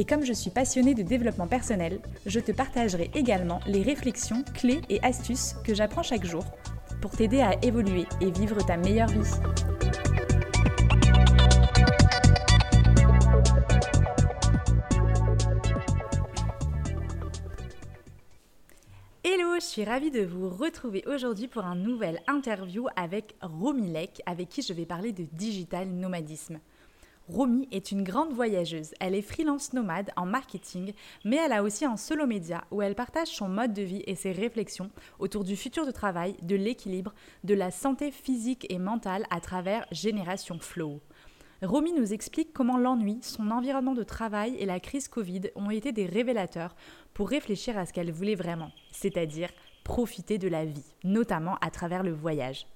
Et comme je suis passionnée de développement personnel, je te partagerai également les réflexions, clés et astuces que j'apprends chaque jour pour t'aider à évoluer et vivre ta meilleure vie. Hello, je suis ravie de vous retrouver aujourd'hui pour un nouvel interview avec Romy Lek, avec qui je vais parler de digital nomadisme. Romy est une grande voyageuse. Elle est freelance nomade en marketing, mais elle a aussi un solo média où elle partage son mode de vie et ses réflexions autour du futur de travail, de l'équilibre, de la santé physique et mentale à travers Génération Flow. Romy nous explique comment l'ennui, son environnement de travail et la crise Covid ont été des révélateurs pour réfléchir à ce qu'elle voulait vraiment, c'est-à-dire profiter de la vie, notamment à travers le voyage.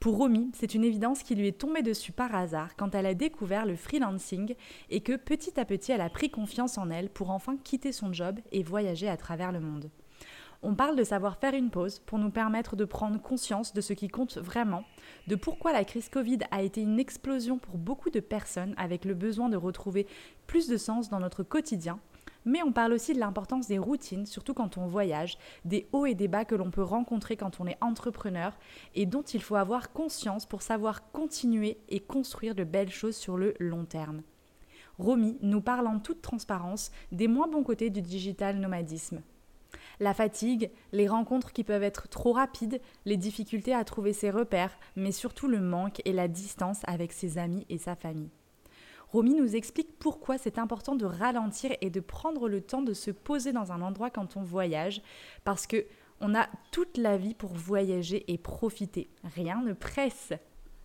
Pour Romy, c'est une évidence qui lui est tombée dessus par hasard quand elle a découvert le freelancing et que petit à petit elle a pris confiance en elle pour enfin quitter son job et voyager à travers le monde. On parle de savoir faire une pause pour nous permettre de prendre conscience de ce qui compte vraiment, de pourquoi la crise Covid a été une explosion pour beaucoup de personnes avec le besoin de retrouver plus de sens dans notre quotidien mais on parle aussi de l'importance des routines, surtout quand on voyage, des hauts et des bas que l'on peut rencontrer quand on est entrepreneur et dont il faut avoir conscience pour savoir continuer et construire de belles choses sur le long terme. Romy nous parle en toute transparence des moins bons côtés du digital nomadisme. La fatigue, les rencontres qui peuvent être trop rapides, les difficultés à trouver ses repères, mais surtout le manque et la distance avec ses amis et sa famille. Romy nous explique pourquoi c'est important de ralentir et de prendre le temps de se poser dans un endroit quand on voyage, parce que on a toute la vie pour voyager et profiter. Rien ne presse.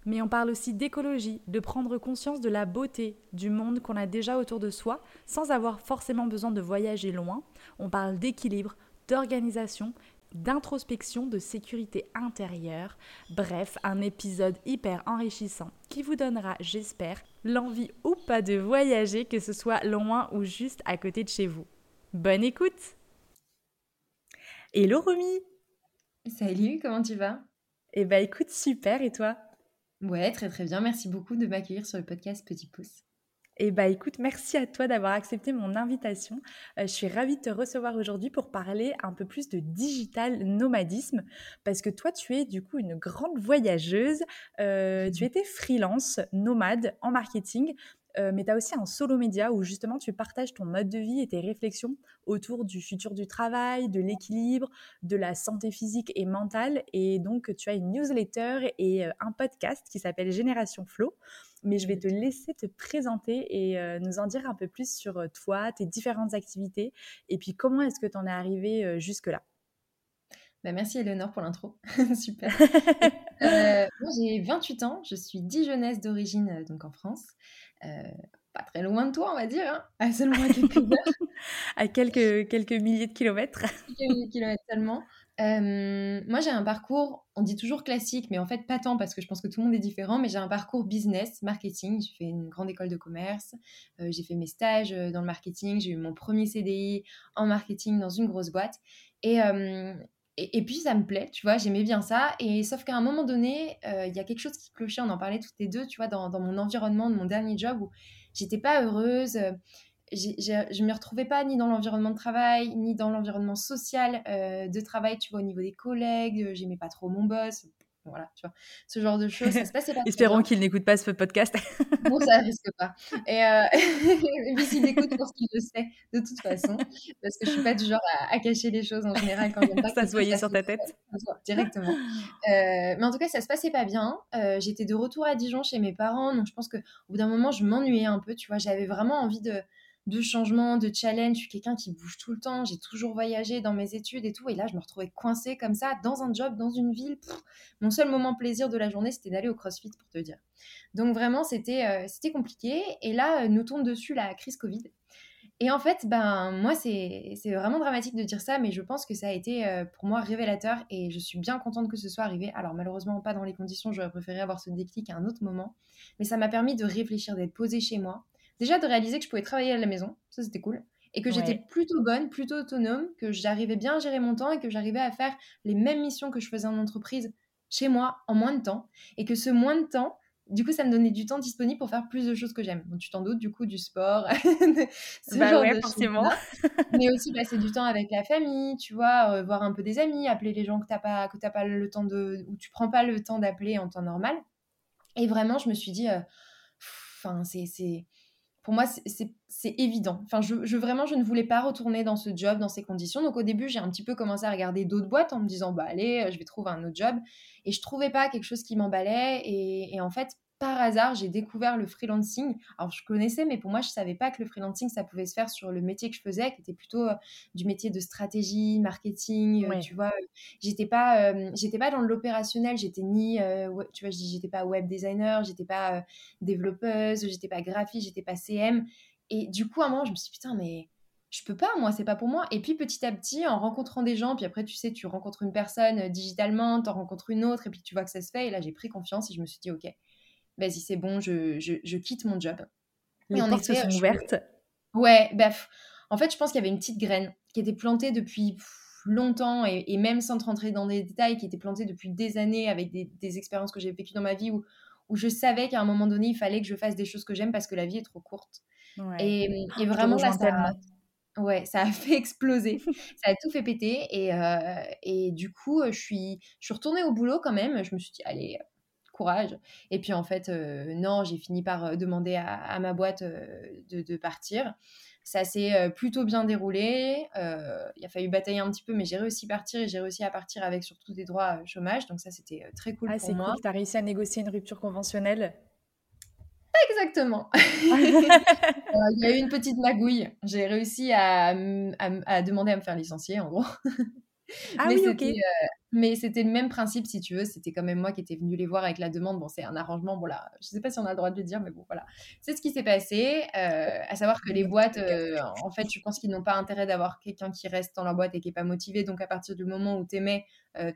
Mais on parle aussi d'écologie, de prendre conscience de la beauté du monde qu'on a déjà autour de soi, sans avoir forcément besoin de voyager loin. On parle d'équilibre, d'organisation d'introspection, de sécurité intérieure. Bref, un épisode hyper enrichissant qui vous donnera, j'espère, l'envie ou pas de voyager, que ce soit loin ou juste à côté de chez vous. Bonne écoute Hello Romy Salut, comment tu vas? Eh bah écoute, super, et toi? Ouais, très très bien, merci beaucoup de m'accueillir sur le podcast Petit Pouce. Eh bah écoute, merci à toi d'avoir accepté mon invitation. Euh, je suis ravie de te recevoir aujourd'hui pour parler un peu plus de digital nomadisme parce que toi tu es du coup une grande voyageuse. Euh, tu étais freelance, nomade en marketing. Euh, mais tu as aussi un solo média où justement tu partages ton mode de vie et tes réflexions autour du futur du travail, de l'équilibre, de la santé physique et mentale. Et donc tu as une newsletter et un podcast qui s'appelle Génération Flow mais je vais te laisser te présenter et euh, nous en dire un peu plus sur euh, toi, tes différentes activités, et puis comment est-ce que tu en es arrivé euh, jusque-là. Bah merci Eleonore pour l'intro, super. moi j'ai 28 ans, je suis dijonnaise d'origine donc en France, pas très loin de toi on va dire, hein, à seulement quelques heures. à quelques, quelques milliers de kilomètres. quelques milliers de kilomètres seulement. Euh, moi, j'ai un parcours, on dit toujours classique, mais en fait pas tant parce que je pense que tout le monde est différent, mais j'ai un parcours business, marketing. J'ai fait une grande école de commerce, euh, j'ai fait mes stages euh, dans le marketing, j'ai eu mon premier CDI en marketing dans une grosse boîte. Et, et, puis ça me plaît, tu vois, j'aimais bien ça. Et sauf qu'à un moment donné, il y a quelque chose qui clochait, on en parlait toutes les deux, tu vois, dans, dans mon environnement de mon dernier job où j'étais pas heureuse je ne me retrouvais pas ni dans l'environnement de travail, ni dans l'environnement social euh, de travail, tu vois, au niveau des collègues, euh, j'aimais pas trop mon boss, voilà, tu vois, ce genre de choses, ça se passait pas. Espérons qu'il n'écoute pas ce podcast. bon, ça risque pas. Et, euh... et puis s'il écoute, pour qu'il le sait, de toute façon, parce que je suis pas du genre à, cacher les choses en général quand j'aime pas. ça se voyait sur ta tête. directement. Euh, mais en tout cas, ça se passait pas bien. Euh, j'étais de retour à Dijon chez mes parents, donc je pense qu'au bout d'un moment, je m'ennuyais un peu, tu vois, j'avais vraiment envie de de changement, de challenge. Je suis quelqu'un qui bouge tout le temps. J'ai toujours voyagé dans mes études et tout. Et là, je me retrouvais coincée comme ça, dans un job, dans une ville. mon seul moment plaisir de la journée, c'était d'aller au CrossFit, pour te dire. Donc vraiment, c'était euh, compliqué. Et là, euh, nous tombe dessus la crise Covid. Et en fait, ben, moi, c'est vraiment dramatique de dire ça, mais je pense que ça a été euh, pour moi révélateur et je suis bien contente que ce soit arrivé. Alors, malheureusement, pas dans les conditions, j'aurais préféré avoir ce déclic à un autre moment, mais ça m'a permis de réfléchir, d'être posée chez moi. Déjà, de réaliser que je pouvais travailler à la maison, ça c'était cool, et que j'étais plutôt bonne, plutôt autonome, que j'arrivais bien à gérer mon temps et que j'arrivais à faire les mêmes missions que je faisais en entreprise chez moi en moins de temps, et que ce moins de temps, du coup, ça me donnait du temps disponible pour faire plus de choses que j'aime. Donc, tu t'en doutes, du coup, du sport, ce bah genre ouais, de forcément. Mais aussi passer du temps avec la famille, tu vois, euh, voir un peu des amis, appeler les gens que t'as pas, que pas le temps de, ou tu prends pas le temps d'appeler en temps normal. Et vraiment, je me suis dit, euh, enfin, c'est, pour moi, c'est évident. Enfin, je, vraiment, je ne voulais pas retourner dans ce job, dans ces conditions. Donc, au début, j'ai un petit peu commencé à regarder d'autres boîtes en me disant, bah, allez, je vais trouver un autre job. Et je trouvais pas quelque chose qui m'emballait. Et, en fait, par hasard, j'ai découvert le freelancing. Alors, je connaissais, mais pour moi, je savais pas que le freelancing, ça pouvait se faire sur le métier que je faisais, qui était plutôt euh, du métier de stratégie, marketing. Euh, tu vois, j'étais pas, euh, j'étais pas dans l'opérationnel. J'étais ni, tu vois, j'étais pas web designer, j'étais pas développeuse, j'étais pas graphiste, j'étais pas CM. Et du coup, à un moment, je me suis dit, putain, mais je peux pas, moi, c'est pas pour moi. Et puis petit à petit, en rencontrant des gens, puis après, tu sais, tu rencontres une personne digitalement, tu en rencontres une autre, et puis tu vois que ça se fait. Et là, j'ai pris confiance et je me suis dit, ok, vas-y, c'est bon, je, je, quitte mon job. Les portes sont ouvertes. Ouais, bref. en fait, je pense qu'il y avait une petite graine qui était plantée depuis longtemps et, même sans te rentrer dans des détails, qui était plantée depuis des années avec des, expériences que j'ai vécues dans ma vie où, où je savais qu'à un moment donné, il fallait que je fasse des choses que j'aime parce que la vie est trop courte. Et, et, vraiment, là, ça, ouais, ça a fait exploser. ça a tout fait péter. Et, euh, et du coup, je suis, je suis retournée au boulot quand même. Je me suis dit, allez, courage. Et puis en fait, euh, non, j'ai fini par euh, demander à, ma boîte euh, de, partir. Ça s'est plutôt bien déroulé. il a fallu batailler un petit peu, mais j'ai réussi à partir et j'ai réussi à partir avec surtout des droits chômage. Donc ça, c'était très cool ah, pour moi. Tu as réussi à négocier une rupture conventionnelle? Exactement. il y a eu une petite magouille. J'ai réussi à, à, demander à me faire licencier, en gros. Ah mais oui, ok. Euh, mais c'était le même principe, si tu veux. C'était quand même moi qui étais venue les voir avec la demande. Bon, c'est un arrangement. Bon, là, je sais pas si on a le droit de le dire, mais bon, voilà. C'est ce qui s'est passé. Euh, à savoir que les boîtes, euh, en fait, je pense qu'ils n'ont pas intérêt d'avoir quelqu'un qui reste dans leur boîte et qui est pas motivé. Donc, à partir du moment où tu aimais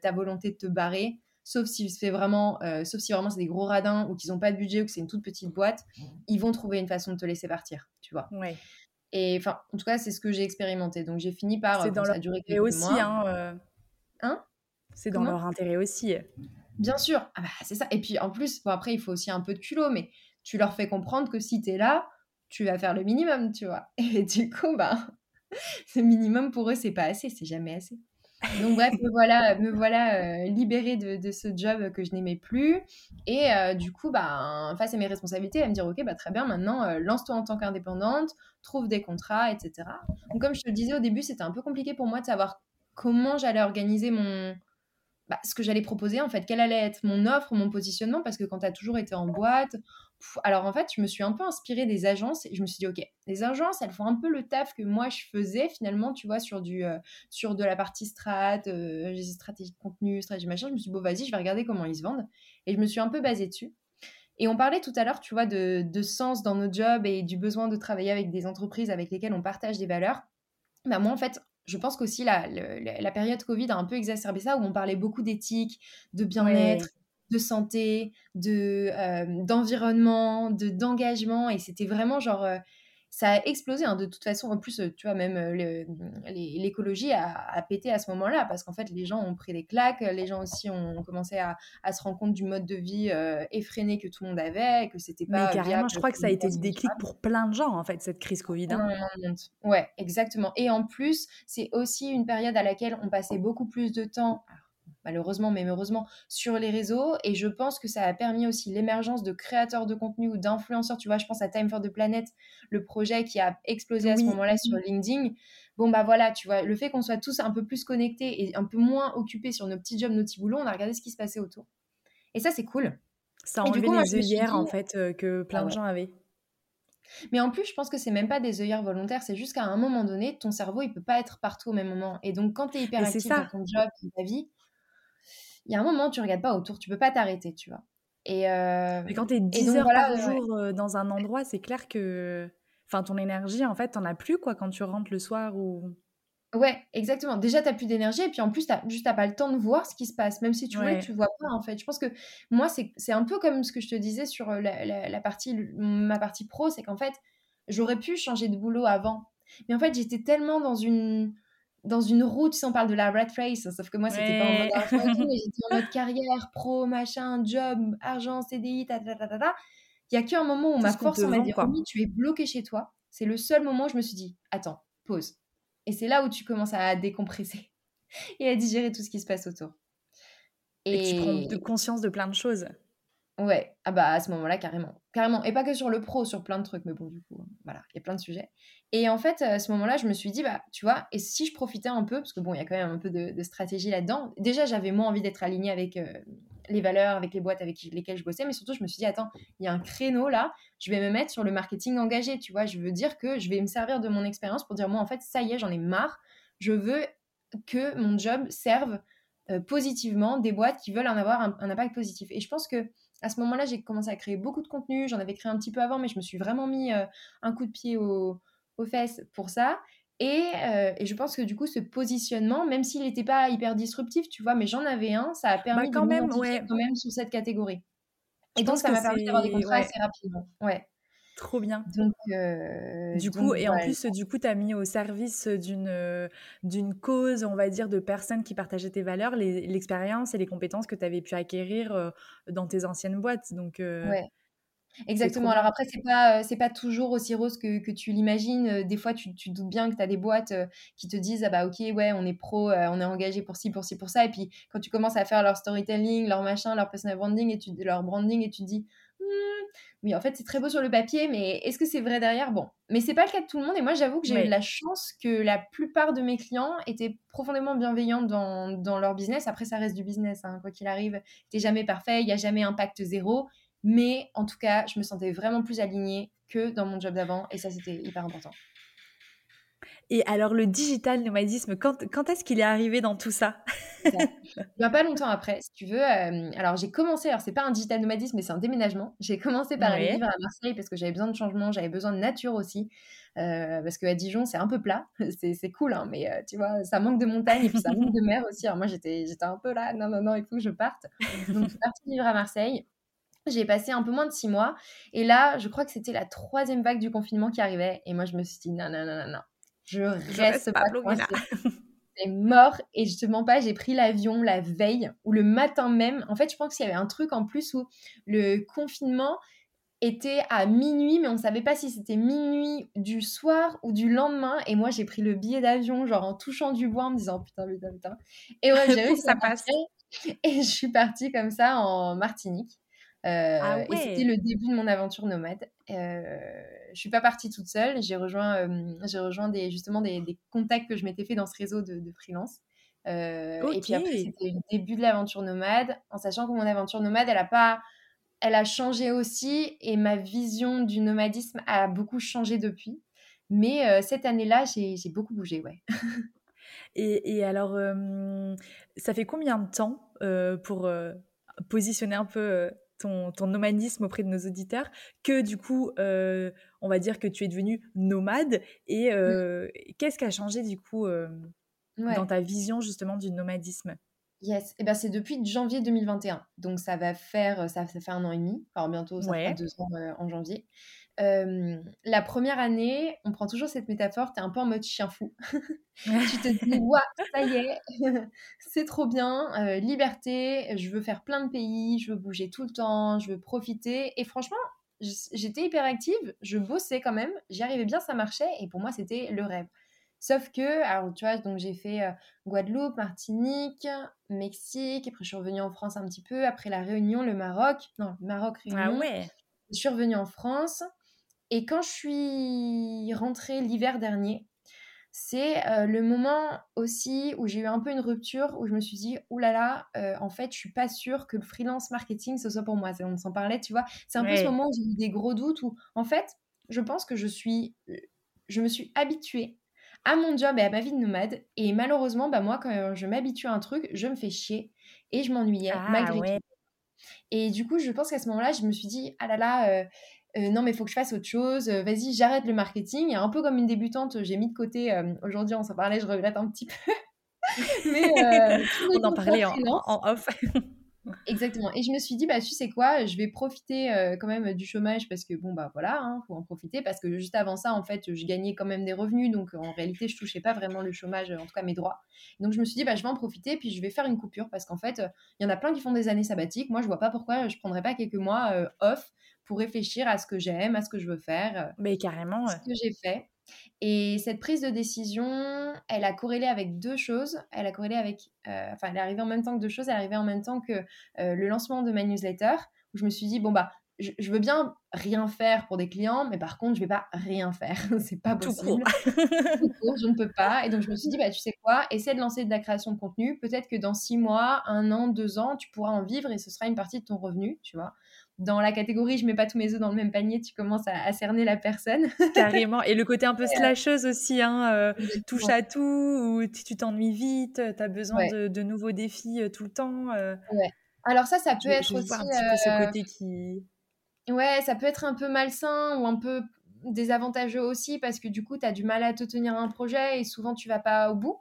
ta volonté de te barrer, sauf si c'est vraiment, sauf si vraiment c'est des gros radins ou qu'ils n'ont pas de budget ou que c'est une toute petite boîte, ils vont trouver une façon de te laisser partir, tu vois. Ouais. Et enfin, en tout cas, c'est ce que j'ai expérimenté. Donc j'ai fini par. C'est dans leur intérêt aussi, hein, euh. hein? C'est dans leur intérêt aussi. Bien sûr. Ah bah, c'est ça. Et puis en plus, bon, après, il faut aussi un peu de culot, mais tu leur fais comprendre que si tu es là, tu vas faire le minimum, tu vois. Et du coup, bah, ce minimum pour eux, c'est pas assez, c'est jamais assez. Donc bref, me voilà, me voilà euh, libérée de, ce job que je n'aimais plus. Et euh, du coup, bah, face à mes responsabilités, elle me dire, ok, bah, très bien, maintenant, euh, lance-toi en tant qu'indépendante, trouve des contrats, etc. Donc comme je te le disais au début, c'était un peu compliqué pour moi de savoir comment j'allais organiser mon... Bah, ce que j'allais proposer, en fait, quelle allait être mon offre, mon positionnement, parce que quand tu as toujours été en boîte, alors en fait, je me suis un peu inspirée des agences et je me suis dit, ok, les agences, elles font un peu le taf que moi je faisais finalement, tu vois, sur, du, euh, sur de la partie strat, euh, stratégie de contenu, stratégie machin. Je me suis dit, bon, vas-y, je vais regarder comment ils se vendent. Et je me suis un peu basée dessus. Et on parlait tout à l'heure, tu vois, de, de, sens dans nos jobs et du besoin de travailler avec des entreprises avec lesquelles on partage des valeurs. Bah, moi, en fait, je pense qu'aussi la, la, période Covid a un peu exacerbé ça, où on parlait beaucoup d'éthique, de bien-être, de santé, de euh, d'environnement, de d'engagement et c'était vraiment genre euh, ça a explosé hein, de toute façon. En plus tu vois même euh, l'écologie a, pété à ce moment-là parce qu'en fait les gens ont pris des claques les gens aussi ont, commencé à, se rendre compte du mode de vie effréné que tout le monde avait que c'était pas mais carrément je crois que ça a été le déclic pour plein de gens en fait cette crise Covid hein. ouais exactement. Et en plus c'est aussi une période à laquelle on passait beaucoup plus de temps malheureusement, mais heureusement, sur les réseaux. Et je pense que ça a permis aussi l'émergence de créateurs de contenu ou d'influenceurs. Tu vois, je pense à Time for the Planet, le projet qui a explosé à ce moment-là sur LinkedIn. Bon, bah voilà, tu vois, le fait qu'on soit tous un peu plus connectés et un peu moins occupés sur nos petits jobs, nos petits boulots, on a regardé ce qui se passait autour. Et ça, c'est cool. Ça a enlevé les œillères, en fait, euh, que plein ah de gens avaient. Mais en plus, je pense que c'est même pas des œillères volontaires, c'est juste qu'à un moment donné, ton cerveau, il peut pas être partout au même moment. Et donc, quand tu es hyper actif dans ton job, dans ta vie, il y a un moment, tu regardes pas autour, tu peux pas t'arrêter, tu vois. Et, euh, Mais quand tu es 10 heures par jour euh, dans un endroit, c'est clair que Enfin, ton énergie, en fait, t'en as plus, quoi, quand tu rentres le soir ou... Ouais, exactement. Déjà, tu plus d'énergie et puis en plus, tu juste pas le temps de voir ce qui se passe. Même si tu vois, tu vois pas en fait. Je pense que moi, c'est un peu comme ce que je te disais sur la, la, partie, ma partie pro, c'est qu'en fait, j'aurais pu changer de boulot avant. Mais en fait, j'étais tellement dans une, dans une route, si on parle de la rat race, sauf que moi, c'était pas en mode mais j'étais en mode carrière, pro, machin, job, argent, CDI, ta ta ta ta. ta. Il y a qu'un moment où ma force, on m'a dit, tu es bloqué chez toi. C'est le seul moment où je me suis dit, attends, pause et c'est là où tu commences à décompresser et à digérer tout ce qui se passe autour. Et, tu prends de conscience de plein de choses. Ouais, ah bah à ce moment-là, carrément. Carrément. Et pas que sur le pro, sur plein de trucs, mais bon, du coup, voilà, il y a plein de sujets. Et en fait, à ce moment-là, je me suis dit, bah, tu vois, et si je profitais un peu, parce que bon, il y a quand même un peu de, stratégie là-dedans. Déjà, j'avais moins envie d'être alignée avec euh, les valeurs, avec les boîtes avec lesquelles je bossais, mais surtout, je me suis dit, attends, il y a un créneau là, je vais me mettre sur le marketing engagé, tu vois. Je veux dire que je vais me servir de mon expérience pour dire, moi, en fait, ça y est, j'en ai marre. Je veux que mon job serve euh, positivement des boîtes qui veulent en avoir un, un impact positif. Et je pense que à ce moment-là, j'ai commencé à créer beaucoup de contenu. J'en avais créé un petit peu avant, mais je me suis vraiment mis euh, un coup de pied aux fesses pour ça. Euh, et, je pense que du coup, ce positionnement, même s'il n'était pas hyper disruptif, tu vois, mais j'en avais un, ça a permis bah, quand de même, quand même sur cette catégorie. Et donc, ça m'a permis d'avoir des contrats assez rapidement. Ouais. Trop bien. Donc, euh, du coup, et en plus, du coup, tu as mis au service d'une euh, d'une cause, on va dire, de personnes qui partageaient tes valeurs, l'expérience et les compétences que tu avais pu acquérir euh, dans tes anciennes boîtes. Donc, ouais. Exactement. Alors après, c'est pas c'est pas toujours aussi rose que, que tu l'imagines. Des fois, tu, tu, doutes bien que tu as des boîtes qui te disent ah bah ok ouais on est pro, on est engagé pour ci pour ci pour ça. Et puis quand tu commences à faire leur storytelling, leur machin, leur personal branding et tu, leur branding et tu te dis Mmh, oui, en fait, c'est très beau sur le papier, mais est-ce que c'est vrai derrière? Bon, mais c'est pas le cas de tout le monde. Et moi, j'avoue que j'ai eu la chance que la plupart de mes clients étaient profondément bienveillants dans, dans leur business. Après, ça reste du business, hein, quoi qu'il arrive. T'es jamais parfait, il n'y a jamais impact zéro. Mais en tout cas, je me sentais vraiment plus alignée que dans mon job d'avant. Et ça, c'était hyper important. Et alors, le digital nomadisme, quand, quand est-ce qu'il est arrivé dans tout ça? Pas longtemps après, si tu veux. Euh, alors, j'ai commencé, alors c'est pas un digital nomadisme, mais c'est un déménagement. J'ai commencé par aller vivre à Marseille parce que j'avais besoin de changement, j'avais besoin de nature aussi. Euh, parce qu'à Dijon, c'est un peu plat. C'est cool, hein, mais euh, tu vois, ça manque de montagne et puis ça manque de mer aussi. Alors, moi, j'étais un peu là, non, non, non, il faut que je parte. Donc, je suis partie vivre à Marseille. J'ai passé un peu moins de six mois. Et là, je crois que c'était la troisième vague du confinement qui arrivait. Et moi, je me suis dit, non, non, non, non, non je reste, pas, Mort et je te mens pas, j'ai pris l'avion la veille ou le matin même. En fait, je pense qu'il y avait un truc en plus où le confinement était à minuit, mais on savait pas si c'était minuit du soir ou du lendemain. Et moi, j'ai pris le billet d'avion, genre en touchant du bois, en me disant putain, putain, putain. Et ouais, j'ai réussi à passer. Et je suis partie comme ça en Martinique. Ah euh, et c'était le début de mon aventure nomade. Euh, je suis pas partie toute seule. J'ai rejoint, euh, j'ai rejoint des, justement des, contacts que je m'étais fait dans ce réseau de, freelance. Et puis après, c'était le début de l'aventure nomade, en sachant que mon aventure nomade, elle a pas, elle a changé aussi, et ma vision du nomadisme a beaucoup changé depuis. Mais cette année-là, j'ai beaucoup bougé, ouais. et, et, alors, ça fait combien de temps pour positionner un peu ton, ton, nomadisme auprès de nos auditeurs, que du coup, euh, on va dire que tu es devenu nomade. Et euh, qu'est-ce qui a changé du coup euh, dans ta vision justement du nomadisme? Yes, et eh ben c'est depuis janvier 2021, donc ça va faire ça, fait un an et demi, alors bientôt ça fera deux ans en janvier la première année, on prend toujours cette métaphore, tu es un peu en mode chien fou. tu te dis, ouais, ça y est, c'est trop bien, liberté, je veux faire plein de pays, je veux bouger tout le temps, je veux profiter. Et franchement, j'étais hyper active, je bossais quand même, j'y arrivais bien, ça marchait, et pour moi, c'était le rêve. Sauf que, alors tu vois, donc j'ai fait Guadeloupe, Martinique, Mexique, après je suis revenue en France un petit peu, après la Réunion, le Maroc, non, le Maroc, ah Réunion. Ah ouais. Je suis revenue en France. Et quand je suis rentrée l'hiver dernier, c'est euh, le moment aussi où j'ai eu un peu une rupture, où je me suis dit, oulala, là là, euh, en fait, je suis pas sûre que le freelance marketing, ce soit pour moi. On s'en parlait, tu vois. C'est un peu ce moment où j'ai eu des gros doutes, où en fait, je pense que je suis, je me suis habituée à mon job et à ma vie de nomade. Et malheureusement, bah, moi, quand je m'habitue à un truc, je me fais chier et je m'ennuyais ah malgré tout. Et du coup, je pense qu'à ce moment-là, je me suis dit, ah là là, euh, non, mais il faut que je fasse autre chose. Vas-y, j'arrête le marketing. Et un peu comme une débutante, j'ai mis de côté. Aujourd'hui, on s'en parlait, je regrette un petit peu. mais on en parlait en, en off. Exactement. Et je me suis dit, bah, tu sais quoi, je vais profiter euh, quand même du chômage parce que, bon, bah voilà, il hein, faut en profiter parce que juste avant ça, en fait, je gagnais quand même des revenus. Donc, en réalité, je touchais pas vraiment le chômage, en tout cas mes droits. Donc, je me suis dit, bah, je vais en profiter puis je vais faire une coupure parce qu'en fait, il y en a plein qui font des années sabbatiques. Moi, je vois pas pourquoi je prendrais pas quelques mois euh, off pour réfléchir à ce que j'aime, à ce que je veux faire. Euh, Mais carrément. Ce que j'ai fait. Et cette prise de décision, elle a corrélé avec deux choses. Elle a corrélé avec, euh, enfin, elle est arrivée en même temps que deux choses. Elle est arrivée en même temps que euh, le lancement de ma newsletter, où je me suis dit, bon, bah, je, veux bien rien faire pour des clients, mais par contre, je vais pas rien faire. c'est pas possible. je ne peux pas. Et donc, je me suis dit, bah, tu sais quoi, essaie de lancer de la création de contenu. Peut-être que dans six mois, un an, deux ans, tu pourras en vivre et ce sera une partie de ton revenu, tu vois? Dans la catégorie je mets pas tous mes œufs dans le même panier, tu commences à, cerner la personne. Carrément. Et le côté un peu slasheuse aussi, hein, euh, touche à tout, ou tu t'ennuies vite, tu as besoin de, nouveaux défis euh, tout le temps. Euh. Ouais. Alors ça, ça peut être aussi... un petit peu ce côté qui... Ouais, ça peut être un peu malsain ou un peu désavantageux aussi parce que du coup, tu as du mal à te tenir un projet et souvent tu vas pas au bout.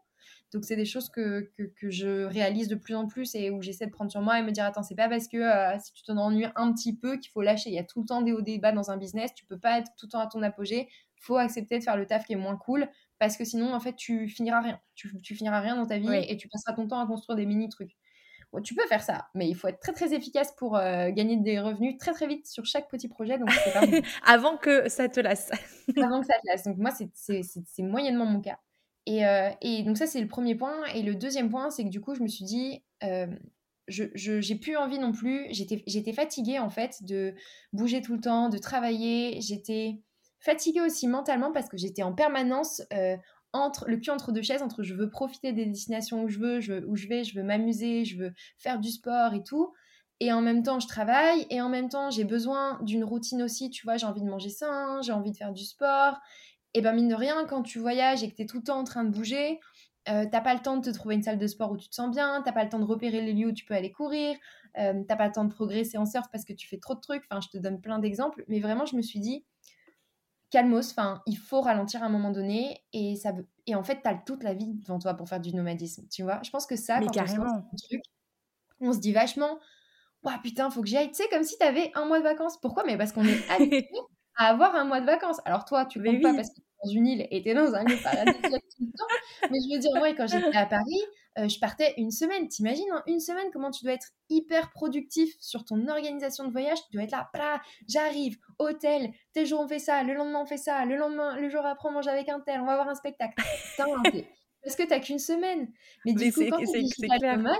Donc, c'est des choses que, que, je réalise de plus en plus et où j'essaie de prendre sur moi et me dire Attends, c'est pas parce que euh, si tu t'en ennuies un petit peu qu'il faut lâcher. Il y a tout le temps des hauts débats dans un business. Tu peux pas être tout le temps à ton apogée. faut accepter de faire le taf qui est moins cool parce que sinon, en fait, tu finiras rien. Tu, tu finiras rien dans ta vie et tu passeras ton temps à construire des mini trucs. tu peux faire ça, mais il faut être très très efficace pour euh, gagner des revenus très très vite sur chaque petit projet. Donc pas Avant que ça te lasse. Avant que ça te lasse. Donc moi, c'est moyennement mon cas. Euh, et, donc ça, c'est le premier point. Et le deuxième point, c'est que du coup, je me suis dit, euh, je j'ai plus envie non plus. J'étais fatiguée, en fait, de bouger tout le temps, de travailler. J'étais fatiguée aussi mentalement parce que j'étais en permanence euh, entre le cul entre deux chaises, entre je veux profiter des destinations où je veux, je, où je vais, je veux m'amuser, je veux faire du sport et tout. Et en même temps, je travaille. Et en même temps, j'ai besoin d'une routine aussi. Tu vois, j'ai envie de manger sain, j'ai envie de faire du sport et ben mine de rien, quand tu voyages et que tu es tout le temps en train de bouger, euh, t'as pas le temps de te trouver une salle de sport où tu te sens bien, t'as pas le temps de repérer les lieux où tu peux aller courir, euh, t'as pas le temps de progresser en surf parce que tu fais trop de trucs. Enfin, je te donne plein d'exemples, mais vraiment, je me suis dit, calmos, enfin, il faut ralentir à un moment donné et ça et en fait, t'as toute la vie devant toi pour faire du nomadisme, tu vois. Je pense que ça, mais carrément. On se, dit vachement, waouh putain, faut que j'y aille. Tu sais, comme si t'avais un mois de vacances. Pourquoi? Mais parce qu'on est habitué à avoir un mois de vacances. Alors toi, tu ne comptes pas parce que dans une île et tu es dans un lieu paradisiaque tout le temps. Mais je veux dire, moi, quand j'étais à Paris, euh, je partais une semaine. T'imagines, hein, une semaine, comment tu dois être hyper productif sur ton organisation de voyage. Tu dois être là, j'arrive, hôtel, tel jour on fait ça, le lendemain on fait ça, le lendemain, le jour après on mange avec un tel, on va voir un spectacle. parce que tu n'as qu'une semaine. Mais du coup, quand tu es mal,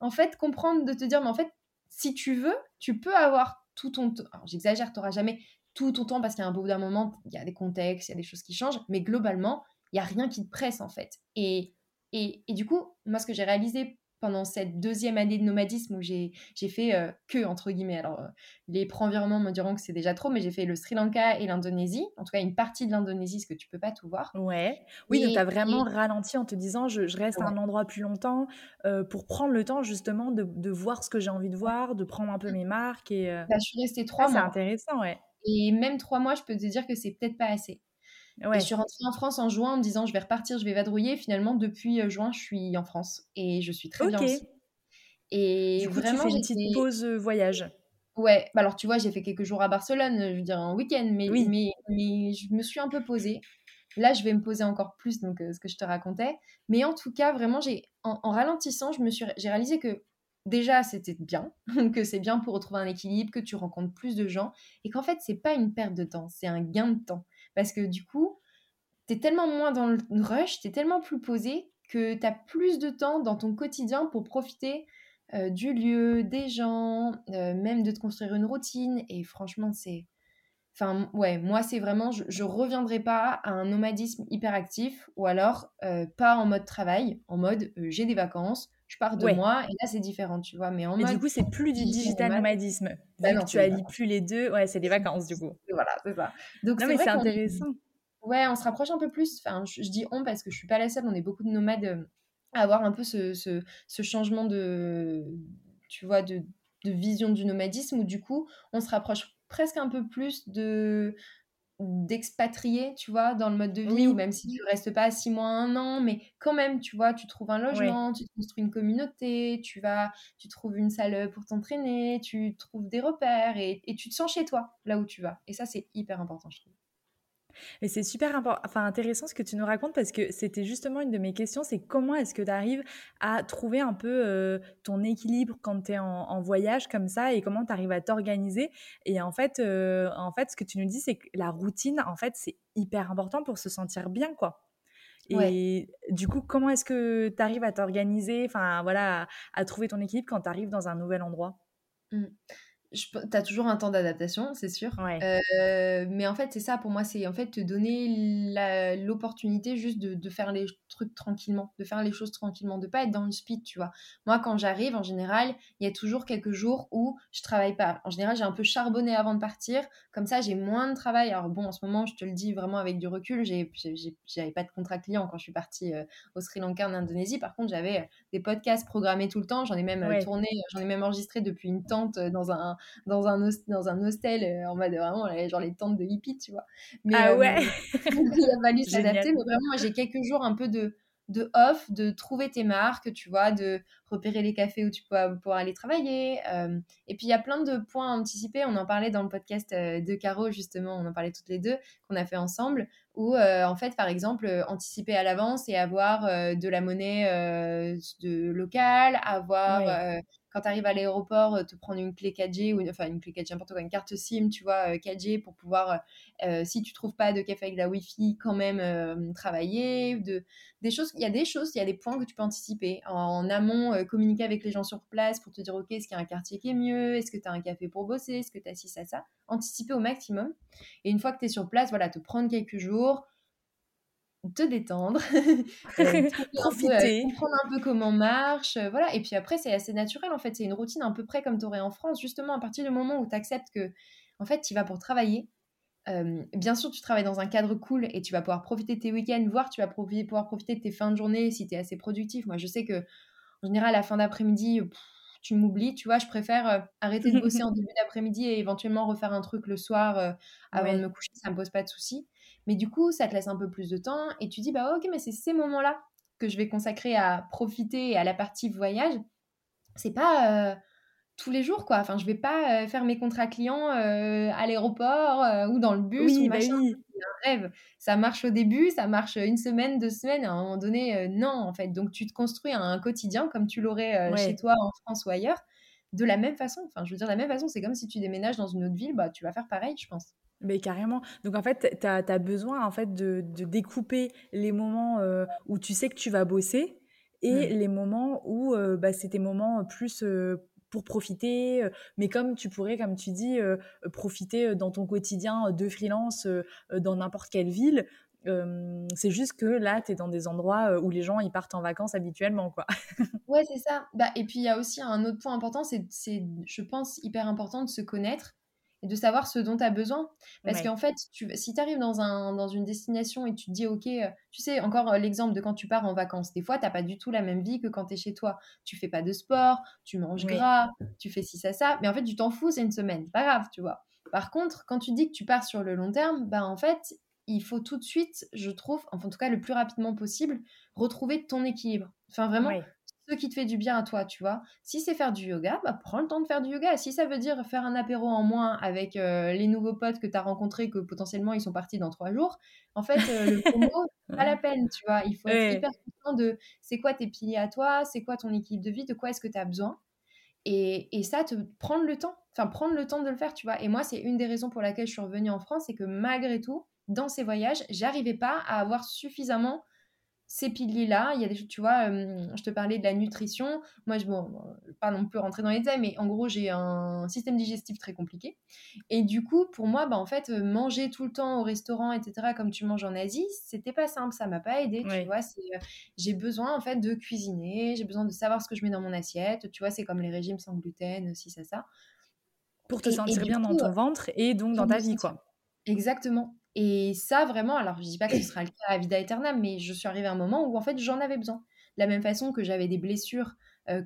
en fait, comprendre de te dire, mais en fait, si tu veux, tu peux avoir tout ton... Alors, j'exagère, tu n'auras jamais tout ton temps parce qu'à un bout d'un moment, il y a des contextes, il y a des choses qui changent, mais globalement, il n'y a rien qui te presse en fait. Et, et, et du coup, moi, ce que j'ai réalisé pendant cette deuxième année de nomadisme où j'ai fait euh, que, entre guillemets, alors euh, les pro-environnements me diront que c'est déjà trop, mais j'ai fait le Sri Lanka et l'Indonésie, en tout cas une partie de l'Indonésie, ce que tu peux pas tout voir. Ouais, oui, donc tu as vraiment ralenti en te disant je, reste à un endroit plus longtemps euh, pour prendre le temps justement de, de voir ce que j'ai envie de voir, de prendre un peu mes marques. Et, bah, je suis restée trois mois. C'est intéressant, ouais. Et même trois mois, je peux te dire que c'est peut-être pas assez. je suis rentrée en France en juin en me disant je vais repartir, je vais vadrouiller. Finalement, depuis euh, juin, je suis en France et je suis très bien aussi. Et du coup, vraiment, tu fais une petite pause euh, voyage. Ouais, bah alors tu vois, j'ai fait quelques jours à Barcelone, je veux dire un week-end, mais, oui. mais, mais je me suis un peu posée. Là, je vais me poser encore plus, donc euh, ce que je te racontais. Mais en tout cas, vraiment, j'ai en, en, ralentissant, je me suis, j'ai réalisé que déjà c'était bien, que c'est bien pour retrouver un équilibre, que tu rencontres plus de gens et qu'en fait c'est pas une perte de temps, c'est un gain de temps. Parce que du coup, tu es tellement moins dans le rush, tu es tellement plus posé que tu as plus de temps dans ton quotidien pour profiter euh, du lieu, des gens, euh, même de te construire une routine et franchement c'est Enfin, ouais, moi, c'est vraiment, je, reviendrai pas à un nomadisme hyper actif ou alors euh, pas en mode travail, en mode j'ai des vacances, je pars de moi et là c'est différent, tu vois. Mais en du coup, c'est plus du digital nomadisme. Bah que tu allies plus les deux, ouais, c'est des vacances du coup. Voilà, c'est ça. Donc, non, mais c'est intéressant. Ouais, on se rapproche un peu plus. Enfin, je, dis on parce que je suis pas la seule, on est beaucoup de nomades euh, à avoir un peu ce, ce, ce changement de, tu vois, de, de vision du nomadisme où du coup, on se rapproche presque un peu plus de d'expatrier, tu vois, dans le mode de vie, ou même si tu restes pas six mois, un an, mais quand même, tu vois, tu trouves un logement, tu construis une communauté, tu vas, tu trouves une salle pour t'entraîner, tu trouves des repères et, et tu te sens chez toi, là où tu vas. Et ça, c'est hyper important, je trouve. Et c'est super enfin, intéressant ce que tu nous racontes parce que c'était justement une de mes questions, c'est comment est-ce que tu arrives à trouver un peu euh, ton équilibre quand tu es en, voyage comme ça et comment tu arrives à t'organiser. Et en fait, euh, en fait, ce que tu nous dis, c'est que la routine, en fait, c'est hyper important pour se sentir bien, quoi. Et du coup, comment est-ce que tu arrives à t'organiser, enfin voilà, à, trouver ton équilibre quand tu arrives dans un nouvel endroit? Mmh tu as toujours un temps d'adaptation, c'est sûr. Euh, mais en fait, c'est ça pour moi, c'est en fait te donner l'opportunité juste de, de, faire les trucs tranquillement, de faire les choses tranquillement, de pas être dans le speed, tu vois. Moi, quand j'arrive, en général, il y a toujours quelques jours où je travaille pas. En général, j'ai un peu charbonné avant de partir, comme ça, j'ai moins de travail. Alors bon, en ce moment, je te le dis vraiment avec du recul, j'avais pas de contrat client quand je suis partie euh, au Sri Lanka, en Indonésie. Par contre, j'avais euh, des podcasts programmés tout le temps. J'en ai même tourné, j'en ai même enregistré depuis une tente dans un dans un, dans un hostel euh, en mode vraiment genre les tentes de hippie, tu vois. Mais, ah ouais euh, Il a fallu s'adapter, mais vraiment, j'ai quelques jours un peu de, de off, de trouver tes marques, tu vois, de repérer les cafés où tu peux pouvoir aller travailler. Euh, et puis il y a plein de points à anticiper. On en parlait dans le podcast de Caro, justement, on en parlait toutes les deux, qu'on a fait ensemble, où en fait, par exemple, anticiper à l'avance et avoir de la monnaie de locale, avoir quand tu arrives à l'aéroport, euh, te prendre une clé 4G, ou enfin une clé 4G, n'importe quoi, une carte SIM, tu vois, 4G, euh, pour pouvoir, euh, si tu trouves pas de café avec la Wi-Fi, quand même travailler. De, des choses, il y a des choses, il y a des points que tu peux anticiper. En, amont, communiquer avec les gens sur place pour te dire, OK, est-ce qu'il y a un quartier qui est mieux? Est-ce que tu as un café pour bosser? Est-ce que tu as ci, ça, ça? Anticiper au maximum. Et une fois que tu es sur place, voilà, te prendre quelques jours, te détendre, euh, profiter, comprendre un peu comment marche, euh, voilà. Et puis après, c'est assez naturel en fait. C'est une routine un peu près comme tu aurais en France, justement à partir du moment où tu acceptes que, en fait, tu vas pour travailler. Euh, bien sûr, tu travailles dans un cadre cool et tu vas pouvoir profiter de tes week-ends, voire tu vas pouvoir profiter de tes fins de journée si tu es assez productif. Moi, je sais que en général, à la fin d'après-midi, tu m'oublies, tu vois, je préfère arrêter de bosser en début d'après-midi et éventuellement refaire un truc le soir avant de me coucher, ça me pose pas de soucis. Mais du coup, ça te laisse un peu plus de temps et tu dis, bah ok, mais c'est ces moments-là que je vais consacrer à profiter à la partie voyage. C'est pas euh, tous les jours, quoi. Enfin, je vais pas euh, faire mes contrats clients euh, à l'aéroport ou dans le bus oui, ou bah machin. Un rêve. Ça marche au début, ça marche une semaine, deux semaines. À un moment donné, non, en fait. Donc, tu te construis un quotidien comme tu l'aurais chez toi en France ou ailleurs. De la même façon, enfin, je veux dire, de la même façon, c'est comme si tu déménages dans une autre ville, bah, tu vas faire pareil, je pense. Mais carrément. Donc en fait, tu as, besoin en fait de, découper les moments euh, où tu sais que tu vas bosser et mmh. les moments où euh, bah, c'est tes moments plus euh, pour profiter, mais comme tu pourrais, comme tu dis, profiter dans ton quotidien de freelance dans n'importe quelle ville. c'est juste que là, tu es dans des endroits où les gens ils partent en vacances habituellement. quoi. ouais, c'est ça. Bah, et puis il y a aussi un autre point important, c'est, je pense, hyper important de se connaître et de savoir ce dont tu as besoin. Parce qu'en fait, tu, si tu arrives dans, un, dans une destination et tu te dis, OK, euh, tu sais, encore euh, l'exemple de quand tu pars en vacances, des fois, tu pas du tout la même vie que quand tu es chez toi. Tu fais pas de sport, tu manges gras, tu fais ci, ça, ça, mais en fait, tu t'en fous, c'est une semaine, pas grave, tu vois. Par contre, quand tu dis que tu pars sur le long terme, bah en fait, il faut tout de suite, je trouve, enfin en tout cas le plus rapidement possible, retrouver ton équilibre. Enfin vraiment, ce qui te fait du bien à toi, tu vois. Si c'est faire du yoga, bah, prends le temps de faire du yoga. Si ça veut dire faire un apéro en moins avec euh, les nouveaux potes que tu as rencontrés, que potentiellement ils sont partis dans trois jours, en fait, euh, le combo, pas la peine, tu vois. Il faut être hyper conscient de c'est quoi tes piliers à toi, c'est quoi ton équilibre de vie, de quoi est-ce que tu as besoin. Et, et, ça, te prendre le temps, enfin prendre le temps de le faire, tu vois. Et moi, c'est une des raisons pour laquelle je suis revenue en France, c'est que malgré tout, dans ces voyages, j'arrivais pas à avoir suffisamment ces piliers-là, il y a des tu vois, je te parlais de la nutrition. Moi, je, bon, pas non plus rentrer dans les détails, mais en gros, j'ai un système digestif très compliqué. Et du coup, pour moi, bah, en fait, manger tout le temps au restaurant, etc., comme tu manges en Asie, c'était pas simple, ça m'a pas aidé, tu vois. j'ai besoin, en fait, de cuisiner, j'ai besoin de savoir ce que je mets dans mon assiette, tu vois, c'est comme les régimes sans gluten, si ça, ça. Pour te sentir bien dans ton ventre et donc dans ta vie, quoi. Exactement. Et ça, vraiment, alors je dis pas que ce sera le cas à vida aeternam, mais je suis arrivée à un moment où en fait j'en avais besoin. De la même façon que j'avais des blessures